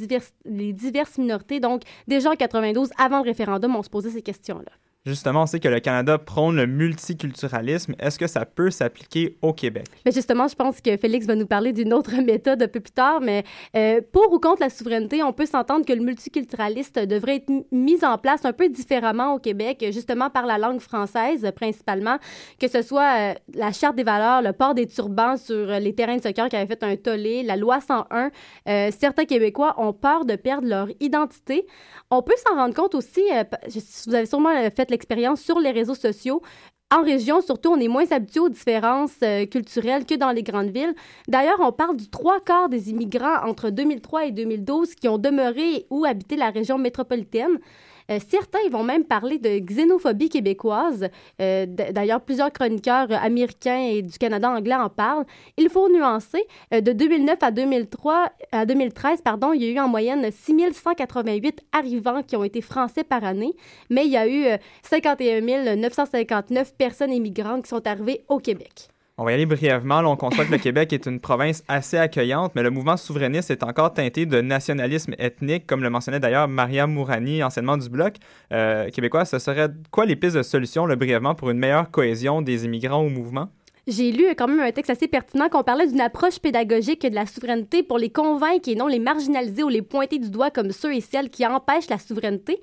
les diverses minorités? Donc, déjà en 92, avant le référendum, on se posait ces questions-là. Justement, on sait que le Canada prône le multiculturalisme. Est-ce que ça peut s'appliquer au Québec? Mais justement, je pense que Félix va nous parler d'une autre méthode un peu plus tard, mais euh, pour ou contre la souveraineté, on peut s'entendre que le multiculturaliste devrait être mis en place un peu différemment au Québec, justement par la langue française principalement, que ce soit euh, la charte des valeurs, le port des turbans sur euh, les terrains de soccer qui avait fait un tollé, la loi 101. Euh, certains Québécois ont peur de perdre leur identité. On peut s'en rendre compte aussi, vous avez sûrement fait l'expérience sur les réseaux sociaux, en région, surtout, on est moins habitué aux différences euh, culturelles que dans les grandes villes. D'ailleurs, on parle du trois quarts des immigrants entre 2003 et 2012 qui ont demeuré ou habité la région métropolitaine. Euh, certains vont même parler de xénophobie québécoise. Euh, D'ailleurs, plusieurs chroniqueurs américains et du Canada anglais en parlent. Il faut nuancer. Euh, de 2009 à 2003, à 2013, pardon, il y a eu en moyenne 6188 arrivants qui ont été français par année, mais il y a eu euh, 51 959 personnes immigrantes qui sont arrivées au Québec. On va y aller brièvement. On conçoit que le Québec est une province assez accueillante, mais le mouvement souverainiste est encore teinté de nationalisme ethnique, comme le mentionnait d'ailleurs Maria Mourani, anciennement du Bloc euh, québécois. Ce serait quoi les pistes de solution, là, brièvement, pour une meilleure cohésion des immigrants au mouvement? J'ai lu quand même un texte assez pertinent qu'on parlait d'une approche pédagogique de la souveraineté pour les convaincre et non les marginaliser ou les pointer du doigt comme ceux et celles qui empêchent la souveraineté.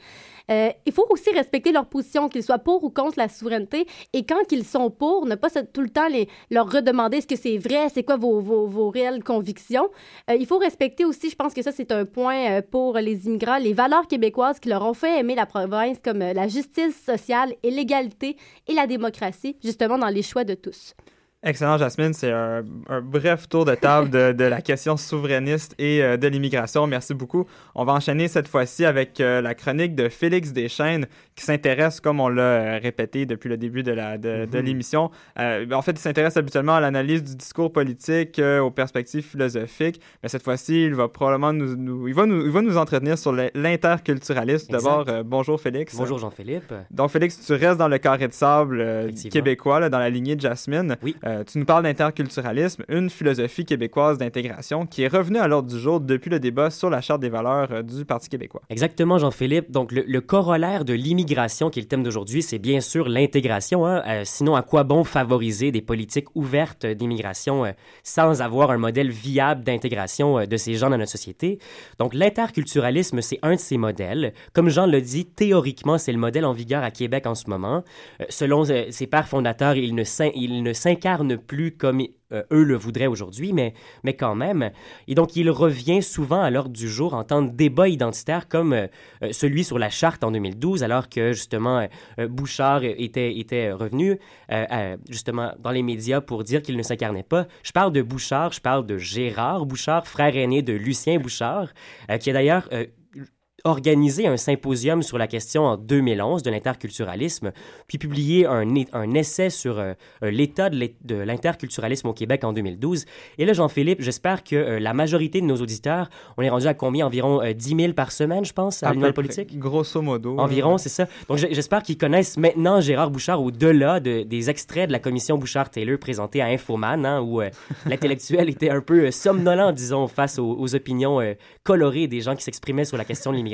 Euh, il faut aussi respecter leur position, qu'ils soient pour ou contre la souveraineté. Et quand ils sont pour, ne pas tout le temps les, leur redemander est-ce que c'est vrai, c'est quoi vos, réelles convictions. Euh, il faut respecter aussi, je pense que ça, c'est un point euh, pour les immigrants, les valeurs québécoises qui leur ont fait aimer la province, comme la justice sociale et l'égalité et la démocratie, justement dans les choix de tous. Excellent, Jasmine. C'est un, bref tour de table de, de la question souverainiste et euh, de l'immigration. Merci beaucoup. On va enchaîner cette fois-ci avec euh, la chronique de Félix Deschênes qui s'intéresse, comme on l'a euh, répété depuis le début de la- de, de Mhm. l'émission. Euh, en fait, il s'intéresse habituellement à l'analyse du discours politique, euh, aux perspectives philosophiques. Mais cette fois-ci, il va probablement nous, nous- il va nous, il va nous entretenir sur l'interculturalisme. D'abord, euh, bonjour Félix. Bonjour Jean-Philippe. Donc, Félix, tu restes dans le carré de sable euh, québécois, là, dans la lignée de Jasmine. Euh, tu nous parles d'interculturalisme, une philosophie québécoise d'intégration qui est revenue à l'ordre du jour depuis le débat sur la Charte des valeurs euh, du Parti québécois. Exactement, Jean-Philippe. Donc, le, le corollaire de l'immigration, qui est le thème d'aujourd'hui, c'est bien sûr l'intégration. hein. Euh, sinon, à quoi bon favoriser des politiques ouvertes d'immigration euh, sans avoir un modèle viable d'intégration euh, de ces gens dans notre société? Donc, l'interculturalisme, c'est un de ces modèles. Comme Jean l'a dit, théoriquement, c'est le modèle en vigueur à Québec en ce moment. Selon ses pères fondateurs, il ne s'incarne plus comme eux le voudraient aujourd'hui, mais, mais quand même. Et donc, il revient souvent à l'ordre du jour en temps de débat identitaire comme euh, euh, celui sur la charte en 2012, alors que justement euh, euh, Bouchard était, était revenu euh, euh, justement dans les médias pour dire qu'il ne s'incarnait pas. Je parle de Bouchard, je parle de Gérard Bouchard, frère aîné de Lucien Bouchard, euh, qui a d'ailleurs... organisé un symposium sur la question en 2011 de l'interculturalisme, puis publié un, un essai sur euh, euh, l'état de l'interculturalisme au Québec en 2012. Et là, Jean-Philippe, j'espère que euh, la majorité de nos auditeurs, on est rendu à combien? Environ euh, 10 000 par semaine, je pense, à, À l'Union politique? Grosso modo. Environ, c'est ça. Donc, j'espère qu'ils connaissent maintenant Gérard Bouchard au-delà de- des extraits de la commission Bouchard-Taylor présentés à Infoman, hein, où l'intellectuel était un peu somnolent, disons, face aux, aux opinions colorées des gens qui s'exprimaient sur la question de l'immigration.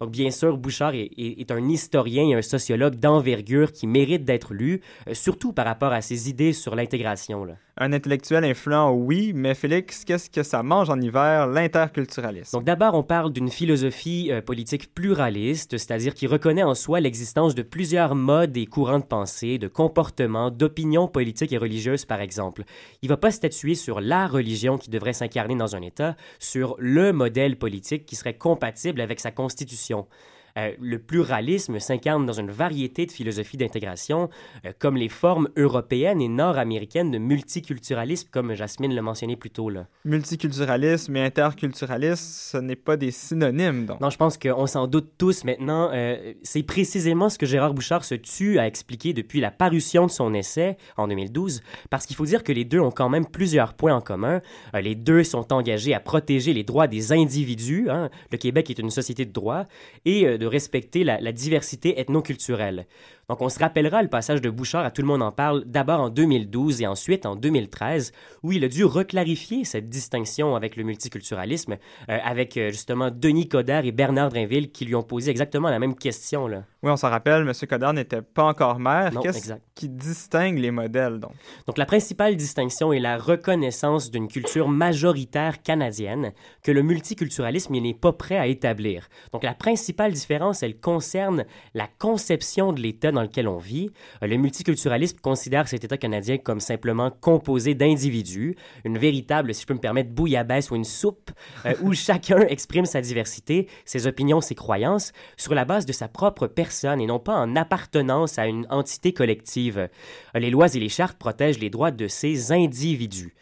Donc, bien sûr, Bouchard est, est- un historien et un sociologue d'envergure qui mérite d'être lu, euh, surtout par rapport à ses idées sur l'intégration. là. Un intellectuel influent, oui, mais Félix, qu'est-ce que ça mange en hiver, l'interculturalisme? Donc d'abord, on parle d'une philosophie euh, politique pluraliste, c'est-à-dire qui reconnaît en soi l'existence de plusieurs modes et courants de pensée, de comportements, d'opinions politiques et religieuses, par exemple. Il ne va pas statuer sur la religion qui devrait s'incarner dans un État, sur le modèle politique qui serait compatible avec sa constitution. Euh, le pluralisme s'incarne dans une variété de philosophies d'intégration, euh, comme les formes européennes et nord-américaines de multiculturalisme, comme Jasmine l'a mentionné plus tôt. Là. Multiculturalisme et interculturalisme, ce n'est pas des synonymes, donc. Non, je pense qu'on s'en doute tous maintenant. Euh, c'est précisément ce que Gérard Bouchard se tue à expliquer depuis la parution de son essai en 2012, parce qu'il faut dire que les deux ont quand même plusieurs points en commun. Euh, les deux sont engagés à protéger les droits des individus. hein. Le Québec est une société de droit et euh, de respecter la, la diversité ethnoculturelle. Donc, on se rappellera le passage de Bouchard à Tout le monde en parle d'abord en 2012 et ensuite en 2013, où il a dû reclarifier cette distinction avec le multiculturalisme, euh, avec euh, justement Denis Coderre et Bernard Drinville qui lui ont posé exactement la même question. Là. Oui, on s'en rappelle, M. Coderre n'était pas encore maire. Qu'est-ce qui distingue les modèles, donc? Donc, la principale distinction est la reconnaissance d'une culture majoritaire canadienne que le multiculturalisme n'est pas prêt à établir. Donc, la principale différence, elle concerne la conception de l'État dans lequel on vit. Euh, Le multiculturalisme considère cet État canadien comme simplement composé d'individus, une véritable, si je peux me permettre, bouillabaisse ou une soupe euh, où chacun exprime sa diversité, ses opinions, ses croyances sur la base de sa propre personne et non pas en appartenance à une entité collective. Euh, Les lois et les chartes protègent les droits de ces individus.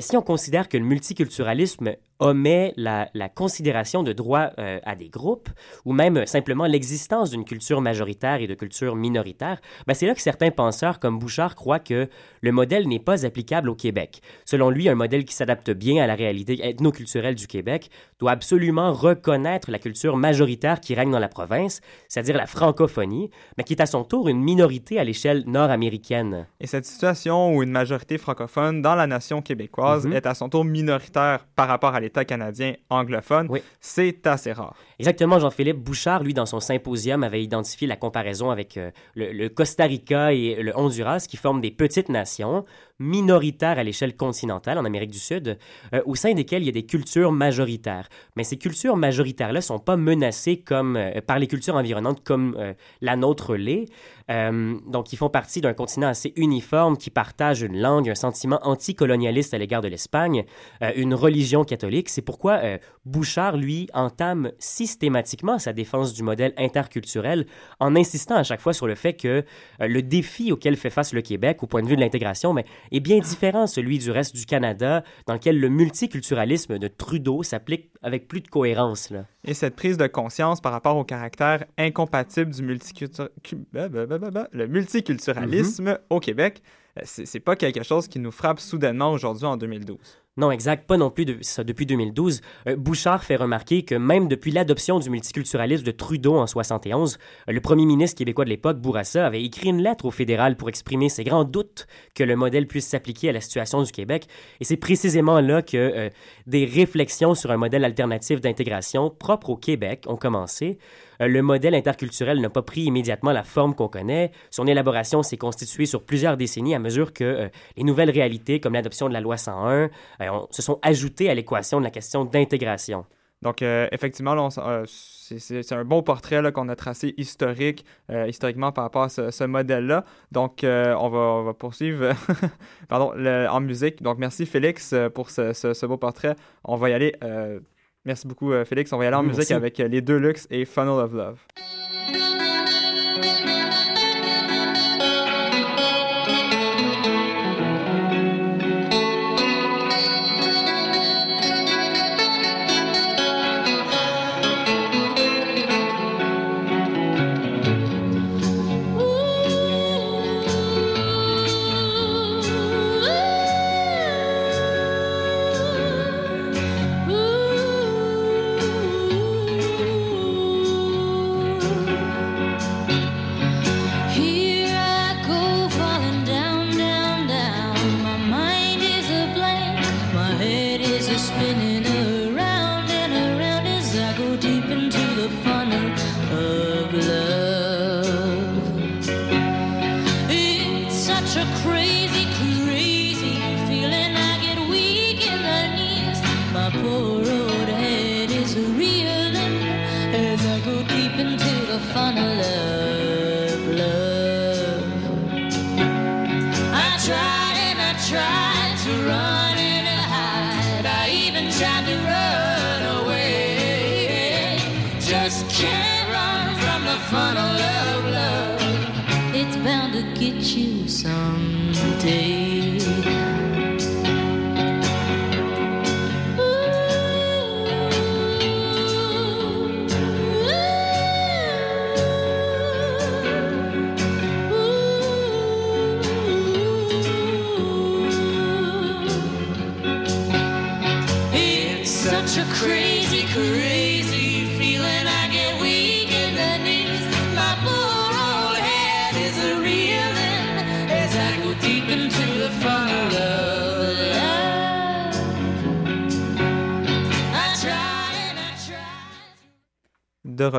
Si on considère que le multiculturalisme omet la, la considération de droits euh, à des groupes, ou même euh, simplement l'existence d'une culture majoritaire et de culture minoritaire, ben c'est là que certains penseurs comme Bouchard croient que le modèle n'est pas applicable au Québec. Selon lui, un modèle qui s'adapte bien à la réalité ethnoculturelle du Québec doit absolument reconnaître la culture majoritaire qui règne dans la province, c'est-à-dire la francophonie, mais qui est à son tour une minorité à l'échelle nord-américaine. Et cette situation où une majorité francophone dans la nation québécoise Mhm. est à son tour minoritaire par rapport à l'État canadien anglophone. C'est assez rare. Exactement, Jean-Philippe Bouchard, lui, dans son symposium, avait identifié la comparaison avec euh, le, le Costa Rica et le Honduras, qui forment des petites nations minoritaires à l'échelle continentale en Amérique du Sud, euh, au sein desquelles il y a des cultures majoritaires. Mais ces cultures majoritaires-là ne sont pas menacées comme, euh, par les cultures environnantes comme euh, la nôtre l'est. Donc, ils font partie d'un continent assez uniforme qui partage une langue, un sentiment anticolonialiste à l'égard de l'Espagne, une religion catholique. C'est pourquoi Bouchard, lui, entame systématiquement sa défense du modèle interculturel en insistant à chaque fois sur le fait que le défi auquel fait face le Québec, au point de vue de l'intégration, mais, est bien différent de celui du reste du Canada, dans lequel le multiculturalisme de Trudeau s'applique avec plus de cohérence. Là. Et cette prise de conscience par rapport au caractère incompatible du multicultur- bah, bah, bah, multiculturalisme au Québec, euh, c'est pas quelque chose qui nous frappe soudainement aujourd'hui en 2012. Non, exact, pas non plus depuis 2012. Euh, Bouchard fait remarquer que même depuis l'adoption du multiculturalisme de Trudeau en 71, euh, le premier ministre québécois de l'époque, Bourassa, avait écrit une lettre au fédéral pour exprimer ses grands doutes que le modèle puisse s'appliquer à la situation du Québec. Et c'est précisément là que euh, des réflexions sur un modèle alternatif d'intégration propre au Québec ont commencé. Euh, le modèle interculturel n'a pas pris immédiatement la forme qu'on connaît. Son élaboration s'est constituée sur plusieurs décennies à mesure que euh, les nouvelles réalités, comme l'adoption de la loi 101, euh, se sont ajoutées à l'équation de la question d'intégration. Donc, effectivement, c'est- un beau portrait qu'on a tracé historique, historiquement par rapport à ce, modèle-là. Donc, on, va, poursuivre en musique. Donc, merci Félix pour ce, beau portrait. On va y aller. Merci beaucoup euh, Félix. On va y aller en Merci. musique avec euh, les deux luxe et Funnel of Love.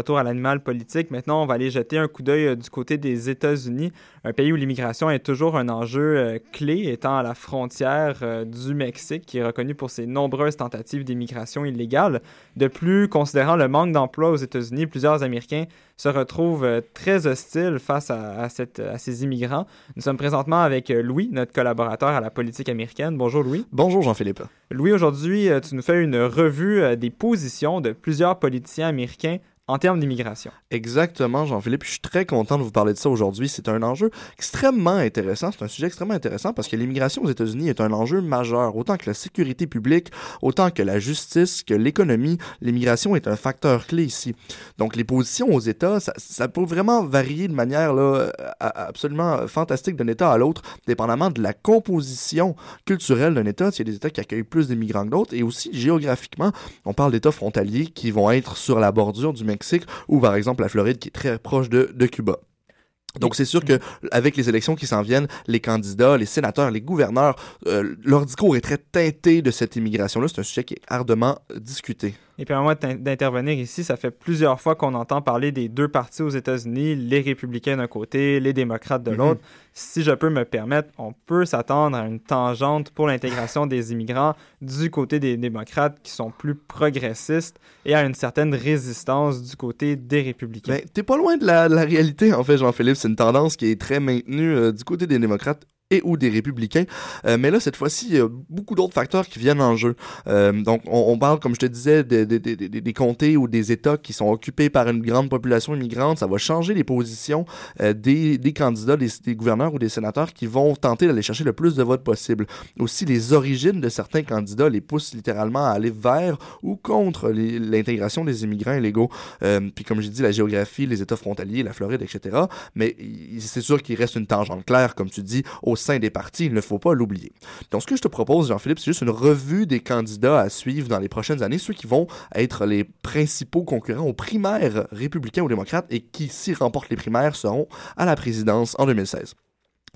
Retour à l'animal politique. Maintenant, on va aller jeter un coup d'œil euh, du côté des États-Unis, un pays où l'immigration est toujours un enjeu euh, clé, étant à la frontière euh, du Mexique, qui est reconnu pour ses nombreuses tentatives d'immigration illégale. De plus, considérant le manque d'emploi aux États-Unis, plusieurs Américains se retrouvent très hostiles face à, à cette- à ces immigrants. Nous sommes présentement avec Louis, notre collaborateur à la politique américaine. Bonjour Louis. Bonjour Jean-Philippe. Louis, aujourd'hui, tu nous fais une revue des positions de plusieurs politiciens américains en termes d'immigration. Exactement, Jean-Philippe. Je suis très content de vous parler de ça aujourd'hui. C'est un enjeu extrêmement intéressant. C'est un sujet extrêmement intéressant parce que l'immigration aux États-Unis est un enjeu majeur. Autant que la sécurité publique, autant que la justice, que l'économie, l'immigration est un facteur clé ici. Donc, les positions aux États, ça, peut vraiment varier de manière là, absolument fantastique d'un État à l'autre, dépendamment de la composition culturelle d'un État. Il y a des États qui accueillent plus d'immigrants que d'autres. Et aussi, géographiquement, on parle d'États frontaliers qui vont être sur la bordure du Mexique ou, par exemple, la Floride qui est très proche de, de Cuba. Donc c'est sûr que avec les élections qui s'en viennent, les candidats, les sénateurs, les gouverneurs, euh, leur discours est très teinté de cette immigration-là. C'est un sujet qui est ardemment discuté. Et puis, à moi d'in- d'intervenir ici, ça fait plusieurs fois qu'on entend parler des deux partis aux États-Unis, les républicains d'un côté, les démocrates de Mhm. l'autre. Si je peux me permettre, on peut s'attendre à une tangente pour l'intégration des immigrants du côté des démocrates qui sont plus progressistes et à une certaine résistance du côté des républicains. Ben, t'es pas loin de la, de la réalité, en fait, Jean-Philippe. C'est une tendance qui est très maintenue euh, du côté des démocrates et ou des républicains. Euh, mais là, cette fois-ci, il y a beaucoup d'autres facteurs qui viennent en jeu. Euh, donc, on, on parle, comme je te disais, de- de- de- de- des comtés ou des États qui sont occupés par une grande population immigrante. Ça va changer les positions euh, des, des candidats, des, des gouverneurs ou des sénateurs qui vont tenter d'aller chercher le plus de votes possible. Aussi, les origines de certains candidats les poussent littéralement à aller vers ou contre l'intégration des immigrants illégaux. Euh, puis comme j'ai dit, la géographie, les États frontaliers, la Floride, etc. Mais c'est sûr qu'il reste une tangente claire, comme tu dis, au sein des partis. Il ne faut pas l'oublier. Donc ce que je te propose, Jean-Philippe, c'est juste une revue des candidats à suivre dans les prochaines années, ceux qui vont être les principaux concurrents aux primaires républicains ou démocrates et qui, s'ils remportent les primaires, seront à la présidence en 2016.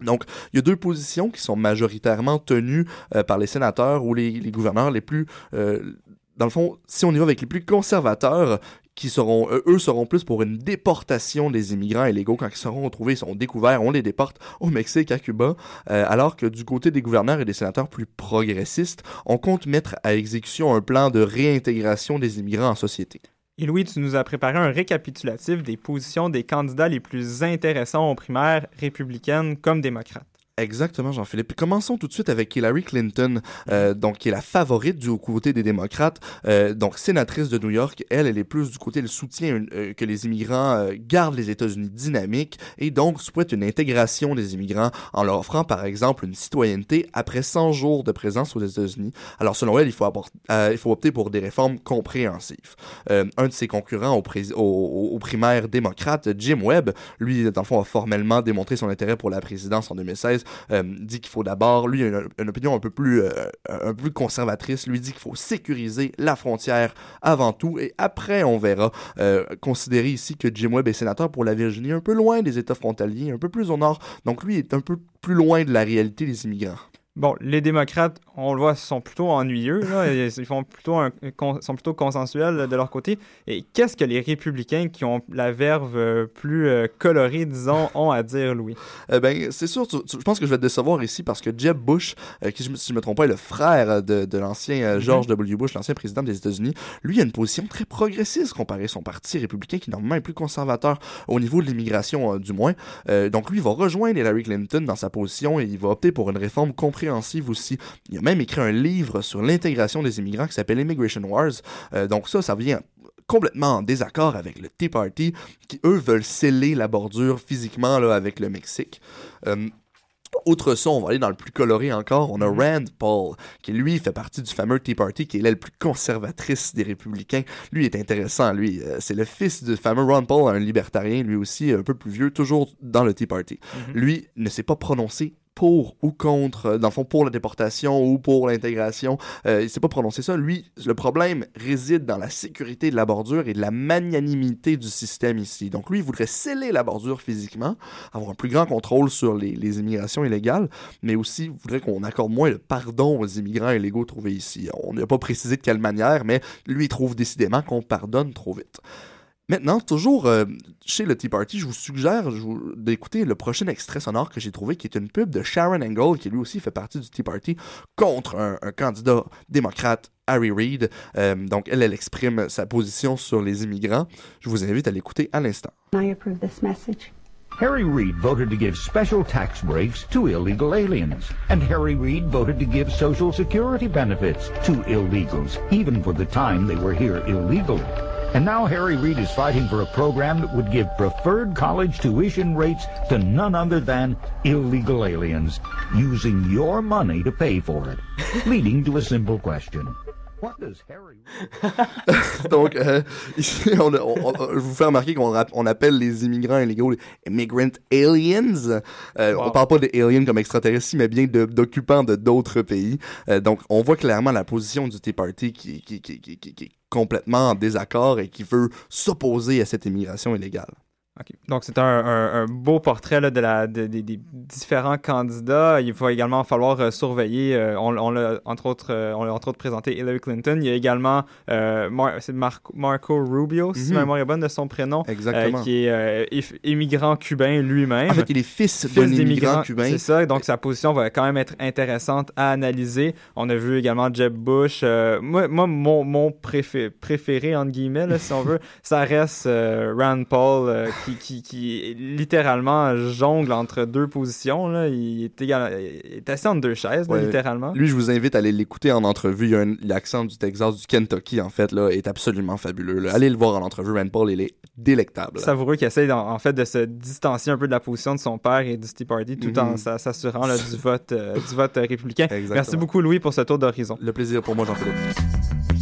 Donc, il y a deux positions qui sont majoritairement tenues euh, par les sénateurs ou les, les gouverneurs les plus... euh, dans le fond, si on y va avec les plus conservateurs, qui seront, euh, eux seront plus pour une déportation des immigrants illégaux. Quand ils seront retrouvés, ils sont découverts, on les déporte au Mexique, à Cuba. Euh, alors que du côté des gouverneurs et des sénateurs plus progressistes, on compte mettre à exécution un plan de réintégration des immigrants en société. Et Louis, tu nous as préparé un récapitulatif des positions des candidats les plus intéressants aux primaires républicaines comme démocrates. Exactement, Jean-Philippe. Commençons tout de suite avec Hillary Clinton, euh, donc qui est la favorite du côté des démocrates, euh, donc sénatrice de New York. Elle, elle est plus du côté, elle soutient euh, que les immigrants euh, gardent les États-Unis dynamiques et donc souhaite une intégration des immigrants en leur offrant, par exemple, une citoyenneté après 100 jours de présence aux États-Unis. Alors, selon elle, il faut, euh, il faut opter pour des réformes compréhensives. Euh, un de ses concurrents au, prés- au, au- aux primaires démocrates, Jim Webb, lui, dans le fond, a formellement démontré son intérêt pour la présidence en 2016 euh, dit qu'il faut d'abord, lui, une, une opinion un peu plus, euh, un peu plus conservatrice, lui dit qu'il faut sécuriser la frontière avant tout et après on verra. Euh, considérer ici que Jim Webb est sénateur pour la Virginie, un peu loin des États frontaliers, un peu plus au nord, donc lui est un peu plus loin de la réalité des immigrants. Bon, les démocrates, on le voit, sont plutôt ennuyeux. Là. Ils font plutôt un- sont plutôt consensuels de leur côté. Et qu'est-ce que les républicains qui ont la verve euh, plus euh, colorée, disons, ont à dire, Louis? Eh ben, c'est sûr, tu- tu- je pense que je vais te décevoir ici parce que Jeb Bush, euh, qui, si je me trompe pas, est le frère de, de l'ancien euh, George W. Bush, l'ancien président des États-Unis, lui a une position très progressiste comparé à son parti républicain qui normalement est plus conservateur au niveau de l'immigration, euh, du moins. Euh, donc lui, il va rejoindre Hillary Clinton dans sa position et il va opter pour une réforme compréhensive aussi. Il a même écrit un livre sur l'intégration des immigrants qui s'appelle Immigration Wars. Euh, donc ça, ça vient complètement en désaccord avec le Tea Party, qui eux veulent sceller la bordure physiquement là, avec le Mexique. Euh, autre son, on va aller dans le plus coloré encore. On a Rand Paul, qui lui fait partie du fameux Tea Party, qui est l'aile plus conservatrice des républicains. Lui est intéressant, lui. Euh, c'est le fils du fameux Ron Paul, un libertarien, lui aussi un peu plus vieux, toujours dans le Tea Party. Mhm. Lui ne s'est pas prononcé pour ou contre, euh, dans le fond, pour la déportation ou pour l'intégration. Euh, il s'est pas prononcé ça. Lui, le problème réside dans la sécurité de la bordure et de la magnanimité du système ici. Donc lui, il voudrait sceller la bordure physiquement, avoir un plus grand contrôle sur les, les immigrations illégales, mais aussi il voudrait qu'on accorde moins de pardon aux immigrants illégaux trouvés ici. On n'a pas précisé de quelle manière, mais lui, il trouve décidément qu'on pardonne trop vite. Maintenant, toujours euh, chez le Tea Party, je vous suggère d'écouter le prochain extrait sonore que j'ai trouvé, qui est une pub de Sharon Angle, qui lui aussi fait partie du Tea Party, contre un, un candidat démocrate, Harry Reid. Euh, donc, elle, elle exprime sa position sur les immigrants. Je vous invite à l'écouter à l'instant. I approve this message. Harry Reid voted to give special tax breaks to illegal aliens. And Harry Reid voted to give Social Security benefits to illegals, even for the time they were here illegally. And now Harry Reid is fighting for a program that would give preferred college tuition rates to none other than illegal aliens, using your money to pay for it. Leading to a simple question. What does Harry Donc, euh, ici, on, a- on- on- je vous fais remarquer qu'on on appelle les immigrants illégaux les immigrant aliens. Euh, On parle pas des aliens comme extraterrestres, mais bien d'occupants de d'autres pays. Euh, donc, on voit clairement la position du Tea Party qui, qui, qui- qui est complètement en désaccord et qui veut s'opposer à cette immigration illégale. Donc, c'est un, un- un beau portrait là, de la, de- des- des différents candidats. Il va également falloir euh, surveiller, euh, on, on l'a entre autres, euh, on entre autres présenté Hillary Clinton. Il y a également euh, Mar- Marco, Rubio, si Mhm. ma mémoire est bonne de son prénom, Exactement. qui est immigrant cubain lui-même. En fait, il est fils d'un immigrant d'immigrant cubain. C'est ça, donc sa position va quand même être intéressante à analyser. On a vu également Jeb Bush. moi, moi, mon, mon préfé- préféré, entre guillemets, là, si on veut, ça reste Rand Paul, qui, qui, qui littéralement jongle entre deux positions. Là. Il, est égal- il est assis entre deux chaises, là, Ouais. littéralement. Lui, je vous invite à aller l'écouter en entrevue. L'accent du Texas, du Kentucky, en fait, là, est absolument fabuleux. là. Allez le voir en entrevue. Rand Paul, il est délectable. Savoureux qui essaye en, en fait de se distancier un peu de la position de son père et du Tea Party tout en Mhm. s'a- s'assurant du vote euh, du vote euh, républicain. Exactement. Merci beaucoup Louis pour ce tour d'horizon. Le plaisir pour moi, Jean-Philippe.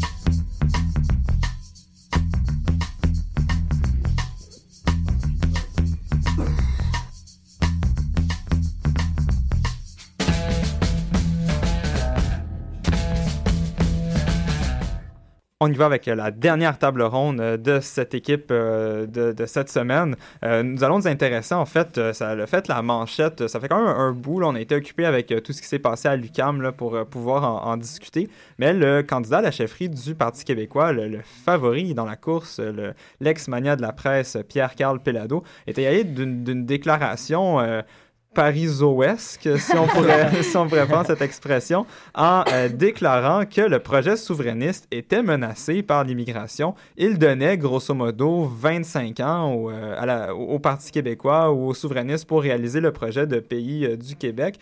On y va avec la dernière table ronde euh, de cette équipe euh, de, cette semaine. Euh, nous allons nous intéresser, en fait, ça le fait la manchette, ça fait quand même un, bout. on a été occupé avec tout ce qui s'est passé à l'UCAM pour pouvoir en, discuter. Mais le candidat à la chefferie du Parti québécois, le, favori dans la course, le- l'ex-mania de la presse, Pierre-Carl Pelado, était allé d'une déclaration. Parisoesque, si on pourrait, si on pourrait prendre cette expression, en euh, déclarant que le projet souverainiste était menacé par l'immigration. Il donnait grosso modo 25 ans au, euh, à la- au- Parti québécois ou aux souverainistes pour réaliser le projet de pays euh, du Québec.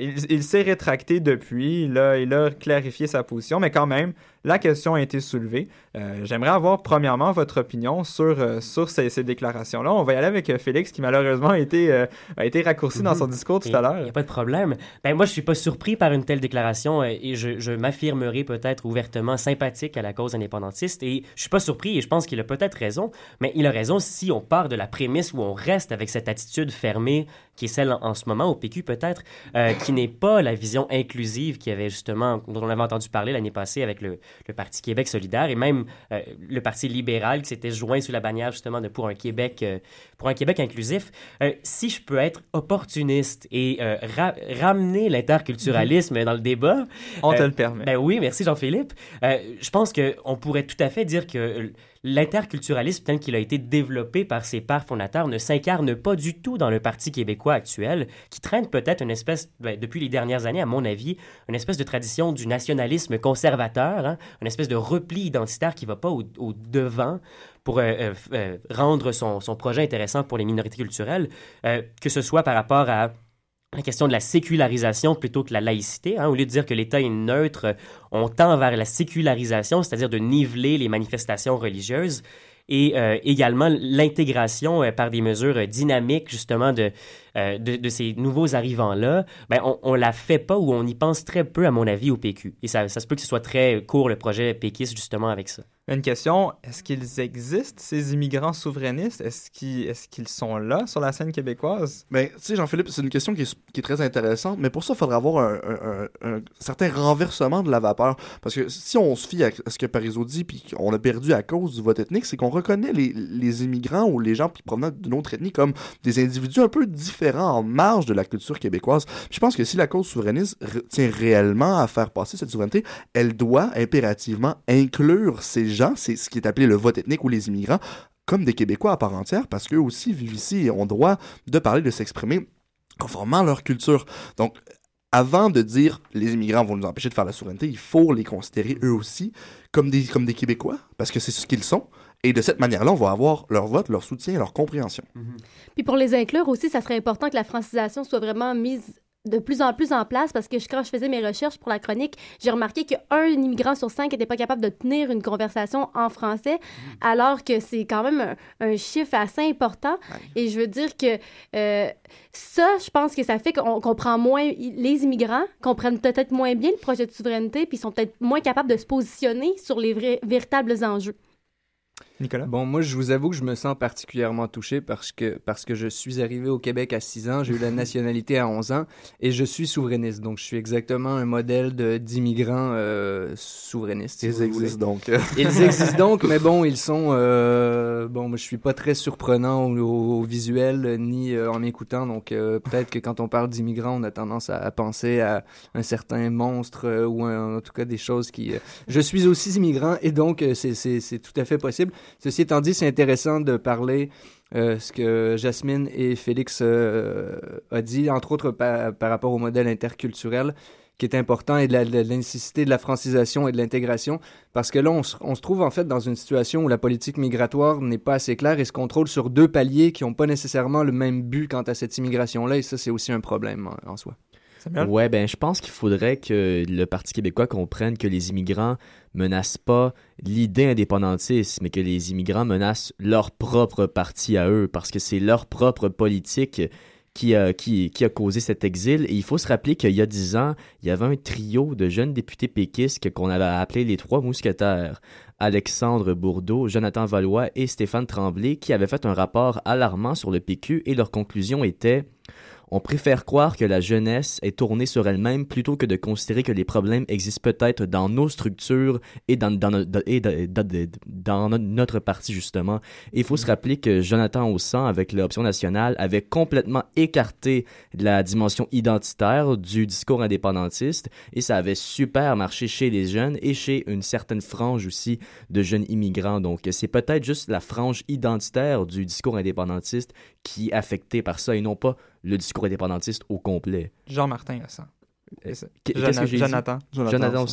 Il il s'est rétracté depuis, il a, il a clarifié sa position, mais quand même, la question a été soulevée. Euh, J'aimerais avoir premièrement votre opinion sur, euh, sur ces, ces déclarations-là. On va y aller avec euh, Félix, qui malheureusement a été, a été raccourci dans son discours tout à Il l'heure. n'y a pas de problème. Ben, moi, je suis pas surpris par une telle déclaration et je, je m'affirmerai peut-être ouvertement sympathique à la cause indépendantiste. Et je suis pas surpris et je pense qu'il a peut-être raison, mais il a raison si on part de la prémisse où on reste avec cette attitude fermée qui est celle en, en ce moment au PQ peut-être, euh, qui n'est pas la vision inclusive qui avait justement, dont on avait entendu parler l'année passée avec le, le Parti Québec solidaire et même euh, le Parti libéral qui s'était joint sous la bannière justement de pour un Québec, euh, pour un Québec inclusif. Euh, si je peux être opportuniste et ra- ramener l'interculturalisme dans le débat, On te le permet. Ben oui, merci Jean-Philippe. Je pense qu'on pourrait tout à fait dire que l'interculturalisme tel qu'il a été développé par ses pères fondateurs ne s'incarne pas du tout dans le Parti québécois actuel, qui traîne peut-être une espèce, ben, depuis les dernières années, à mon avis, une espèce de tradition du nationalisme conservateur, hein, une espèce de repli identitaire qui va pas au, devant pour euh, euh, euh, rendre son, projet intéressant pour les minorités culturelles, que ce soit par rapport à la question de la sécularisation plutôt que la laïcité. hein. Au lieu de dire que l'État est neutre, on tend vers la sécularisation, c'est-à-dire de niveler les manifestations religieuses et euh, également l'intégration euh, par des mesures euh, dynamiques justement de, de, ces nouveaux arrivants-là, ben, on, on la fait pas ou on y pense très peu à mon avis au PQ. Et ça, ça se peut que ce soit très court le projet péquiste justement avec ça. Une question, est-ce qu'ils existent, ces immigrants souverainistes? Est-ce qu'ils sont là sur la scène québécoise? Ben, tu sais, Jean-Philippe, c'est une question qui est, très intéressante, mais pour ça, il faudra avoir un, certain renversement de la vapeur. Parce que si on se fie à ce que Parizeau dit, puis qu'on a perdu à cause du vote ethnique, c'est qu'on reconnaît les, immigrants ou les gens provenant d'une autre ethnie comme des individus un peu différents en marge de la culture québécoise. Puis je pense que si la cause souverainiste tient réellement à faire passer cette souveraineté, elle doit impérativement inclure ces gens, c'est ce qui est appelé le vote ethnique ou les immigrants, comme des Québécois à part entière, parce qu'eux aussi vivent ici et ont droit de parler, de s'exprimer conformément à leur culture. Donc, avant de dire les immigrants vont nous empêcher de faire la souveraineté, il faut les considérer eux aussi comme des, comme des Québécois, parce que c'est ce qu'ils sont. Et de cette manière-là, on va avoir leur vote, leur soutien, leur compréhension. Puis pour les inclure aussi, ça serait important que la francisation soit vraiment mise de plus en plus en place parce que je- quand je faisais mes recherches pour la chronique, j'ai remarqué qu'un immigrant sur cinq n'était pas capable de tenir une conversation en français, alors que c'est quand même un, un chiffre assez important. Et je veux dire que euh, ça, je pense que ça fait qu'on comprend moins les immigrants, comprennent peut-être moins bien le projet de souveraineté, puis sont peut-être moins capables de se positionner sur les vrais, véritables enjeux. Nicolas? Bon, moi, je vous avoue que je me sens particulièrement touché parce que, parce que je suis arrivé au Québec à 6 ans, j'ai eu la nationalité à 11 ans et je suis souverainiste. Donc, je suis exactement un modèle d'immigrants euh, souverainistes. Ils existent donc. Ils existent donc, mais bon, ils sont. euh, bon, moi, je suis pas très surprenant au, visuel ni euh, en m'écoutant. Donc, euh, peut-être que quand on parle d'immigrants, on a tendance à, à penser à un certain monstre ou un- en tout cas des choses qui. Je suis aussi immigrant et donc c'est tout à fait possible. Ceci étant dit, c'est intéressant de parler euh, ce que Jasmine et Félix euh, a dit, entre autres par, par rapport au modèle interculturel qui est important et de la, de la nécessité de la francisation et de l'intégration parce que là on se, on se trouve en fait dans une situation où la politique migratoire n'est pas assez claire et se contrôle sur deux paliers qui n'ont pas nécessairement le même but quant à cette immigration là et ça c'est aussi un problème en, en soi. Ouais, ben je pense qu'il faudrait que le Parti québécois comprenne que les immigrants menacent pas l'idée indépendantiste, mais que les immigrants menacent leur propre parti à eux, parce que c'est leur propre politique qui a, a causé cet exil. Et il faut se rappeler qu'il y a dix ans, il y avait un trio de jeunes députés péquistes qu'on avait appelé les Trois Mousquetaires. Alexandre Bourdeau, Jonathan Valois et Stéphane Tremblay, qui avaient fait un rapport alarmant sur le PQ et leur conclusion était on préfère croire que la jeunesse est tournée sur elle-même plutôt que de considérer que les problèmes existent peut-être dans nos structures et dans, dans, no- et dans, dans- dans no- notre parti, justement. Il faut se rappeler que Jonathan Aussan, avec l'option nationale, avait complètement écarté la dimension identitaire du discours indépendantiste et ça avait super marché chez les jeunes et chez une certaine frange aussi de jeunes immigrants. Donc, c'est peut-être juste la frange identitaire du discours indépendantiste qui est affectée par ça et non pas le discours indépendantiste au complet. Jean-Martin Hassan. Qu'est-ce que j'ai? Jonathan. Jonathan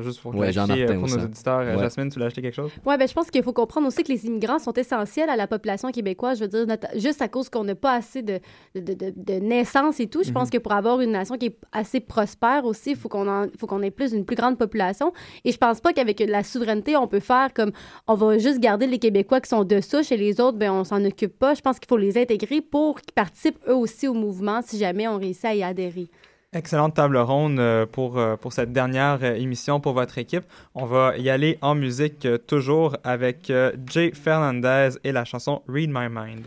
juste pour Ouais, euh, pour nos auditeurs. Euh, Ouais. Jasmine, tu voulais acheter quelque chose? Oui, ben, je pense qu'il faut comprendre aussi que les immigrants sont essentiels à la population québécoise. Je veux dire, juste à cause qu'on n'a pas assez de, de, de, de- de naissances et tout. Je pense Mhm. que pour avoir une nation qui est assez prospère aussi, il faut qu'on en- faut qu'on ait plus une plus grande population. Et je pense pas qu'avec la souveraineté, on peut faire comme on va juste garder les Québécois qui sont de souche et les autres, ben, on s'en occupe pas. Je pense qu'il faut les intégrer pour qu'ils participent eux aussi au mouvement si jamais on réussit à y adhérer. Excellente table ronde euh, pour, euh, pour cette dernière euh, émission pour votre équipe. On va y aller en musique toujours avec Jay Fernandez et la chanson Read My Mind.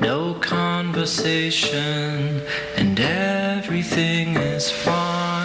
No conversation and everything is fine.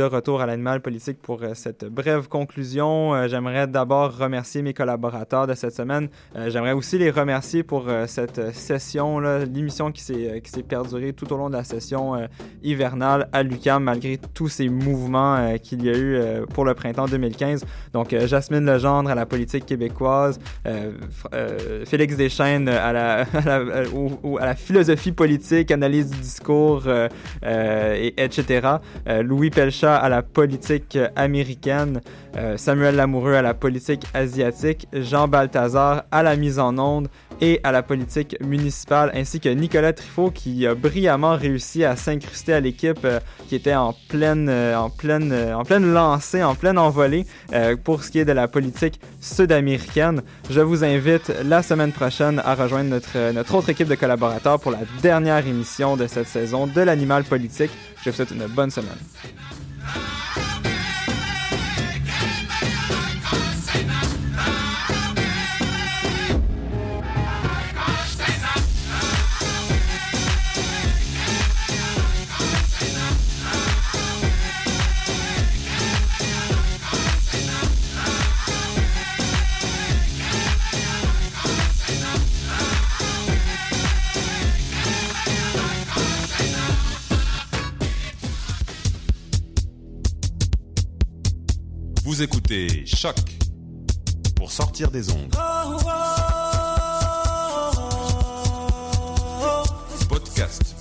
De retour à l'animal politique pour euh, cette brève conclusion. Euh, J'aimerais d'abord remercier mes collaborateurs de cette semaine. Euh, J'aimerais aussi les remercier pour cette session, l'émission qui s'est perdurée tout au long de la session hivernale à l'UQAM, malgré tous ces mouvements qu'il y a eu pour le printemps 2015. Donc, Jasmine Legendre à la politique québécoise, Félix Deschênes à la, à la, philosophie politique, analyse du discours, et, etc. Louis Pelchat à la politique américaine, euh, Samuel Lamoureux à la politique asiatique, Jean Balthazar à la mise en onde et à la politique municipale, ainsi que Nicolas Trifot qui a brillamment réussi à s'incruster à l'équipe euh, qui était en pleine, euh, en, pleine, euh, en pleine lancée, en pleine envolée euh, pour ce qui est de la politique sud-américaine. Je vous invite la semaine prochaine à rejoindre notre, euh, notre autre équipe de collaborateurs pour la dernière émission de cette saison de l'animal politique. Je vous souhaite une bonne semaine. Vous écoutez Choc pour sortir des ondes.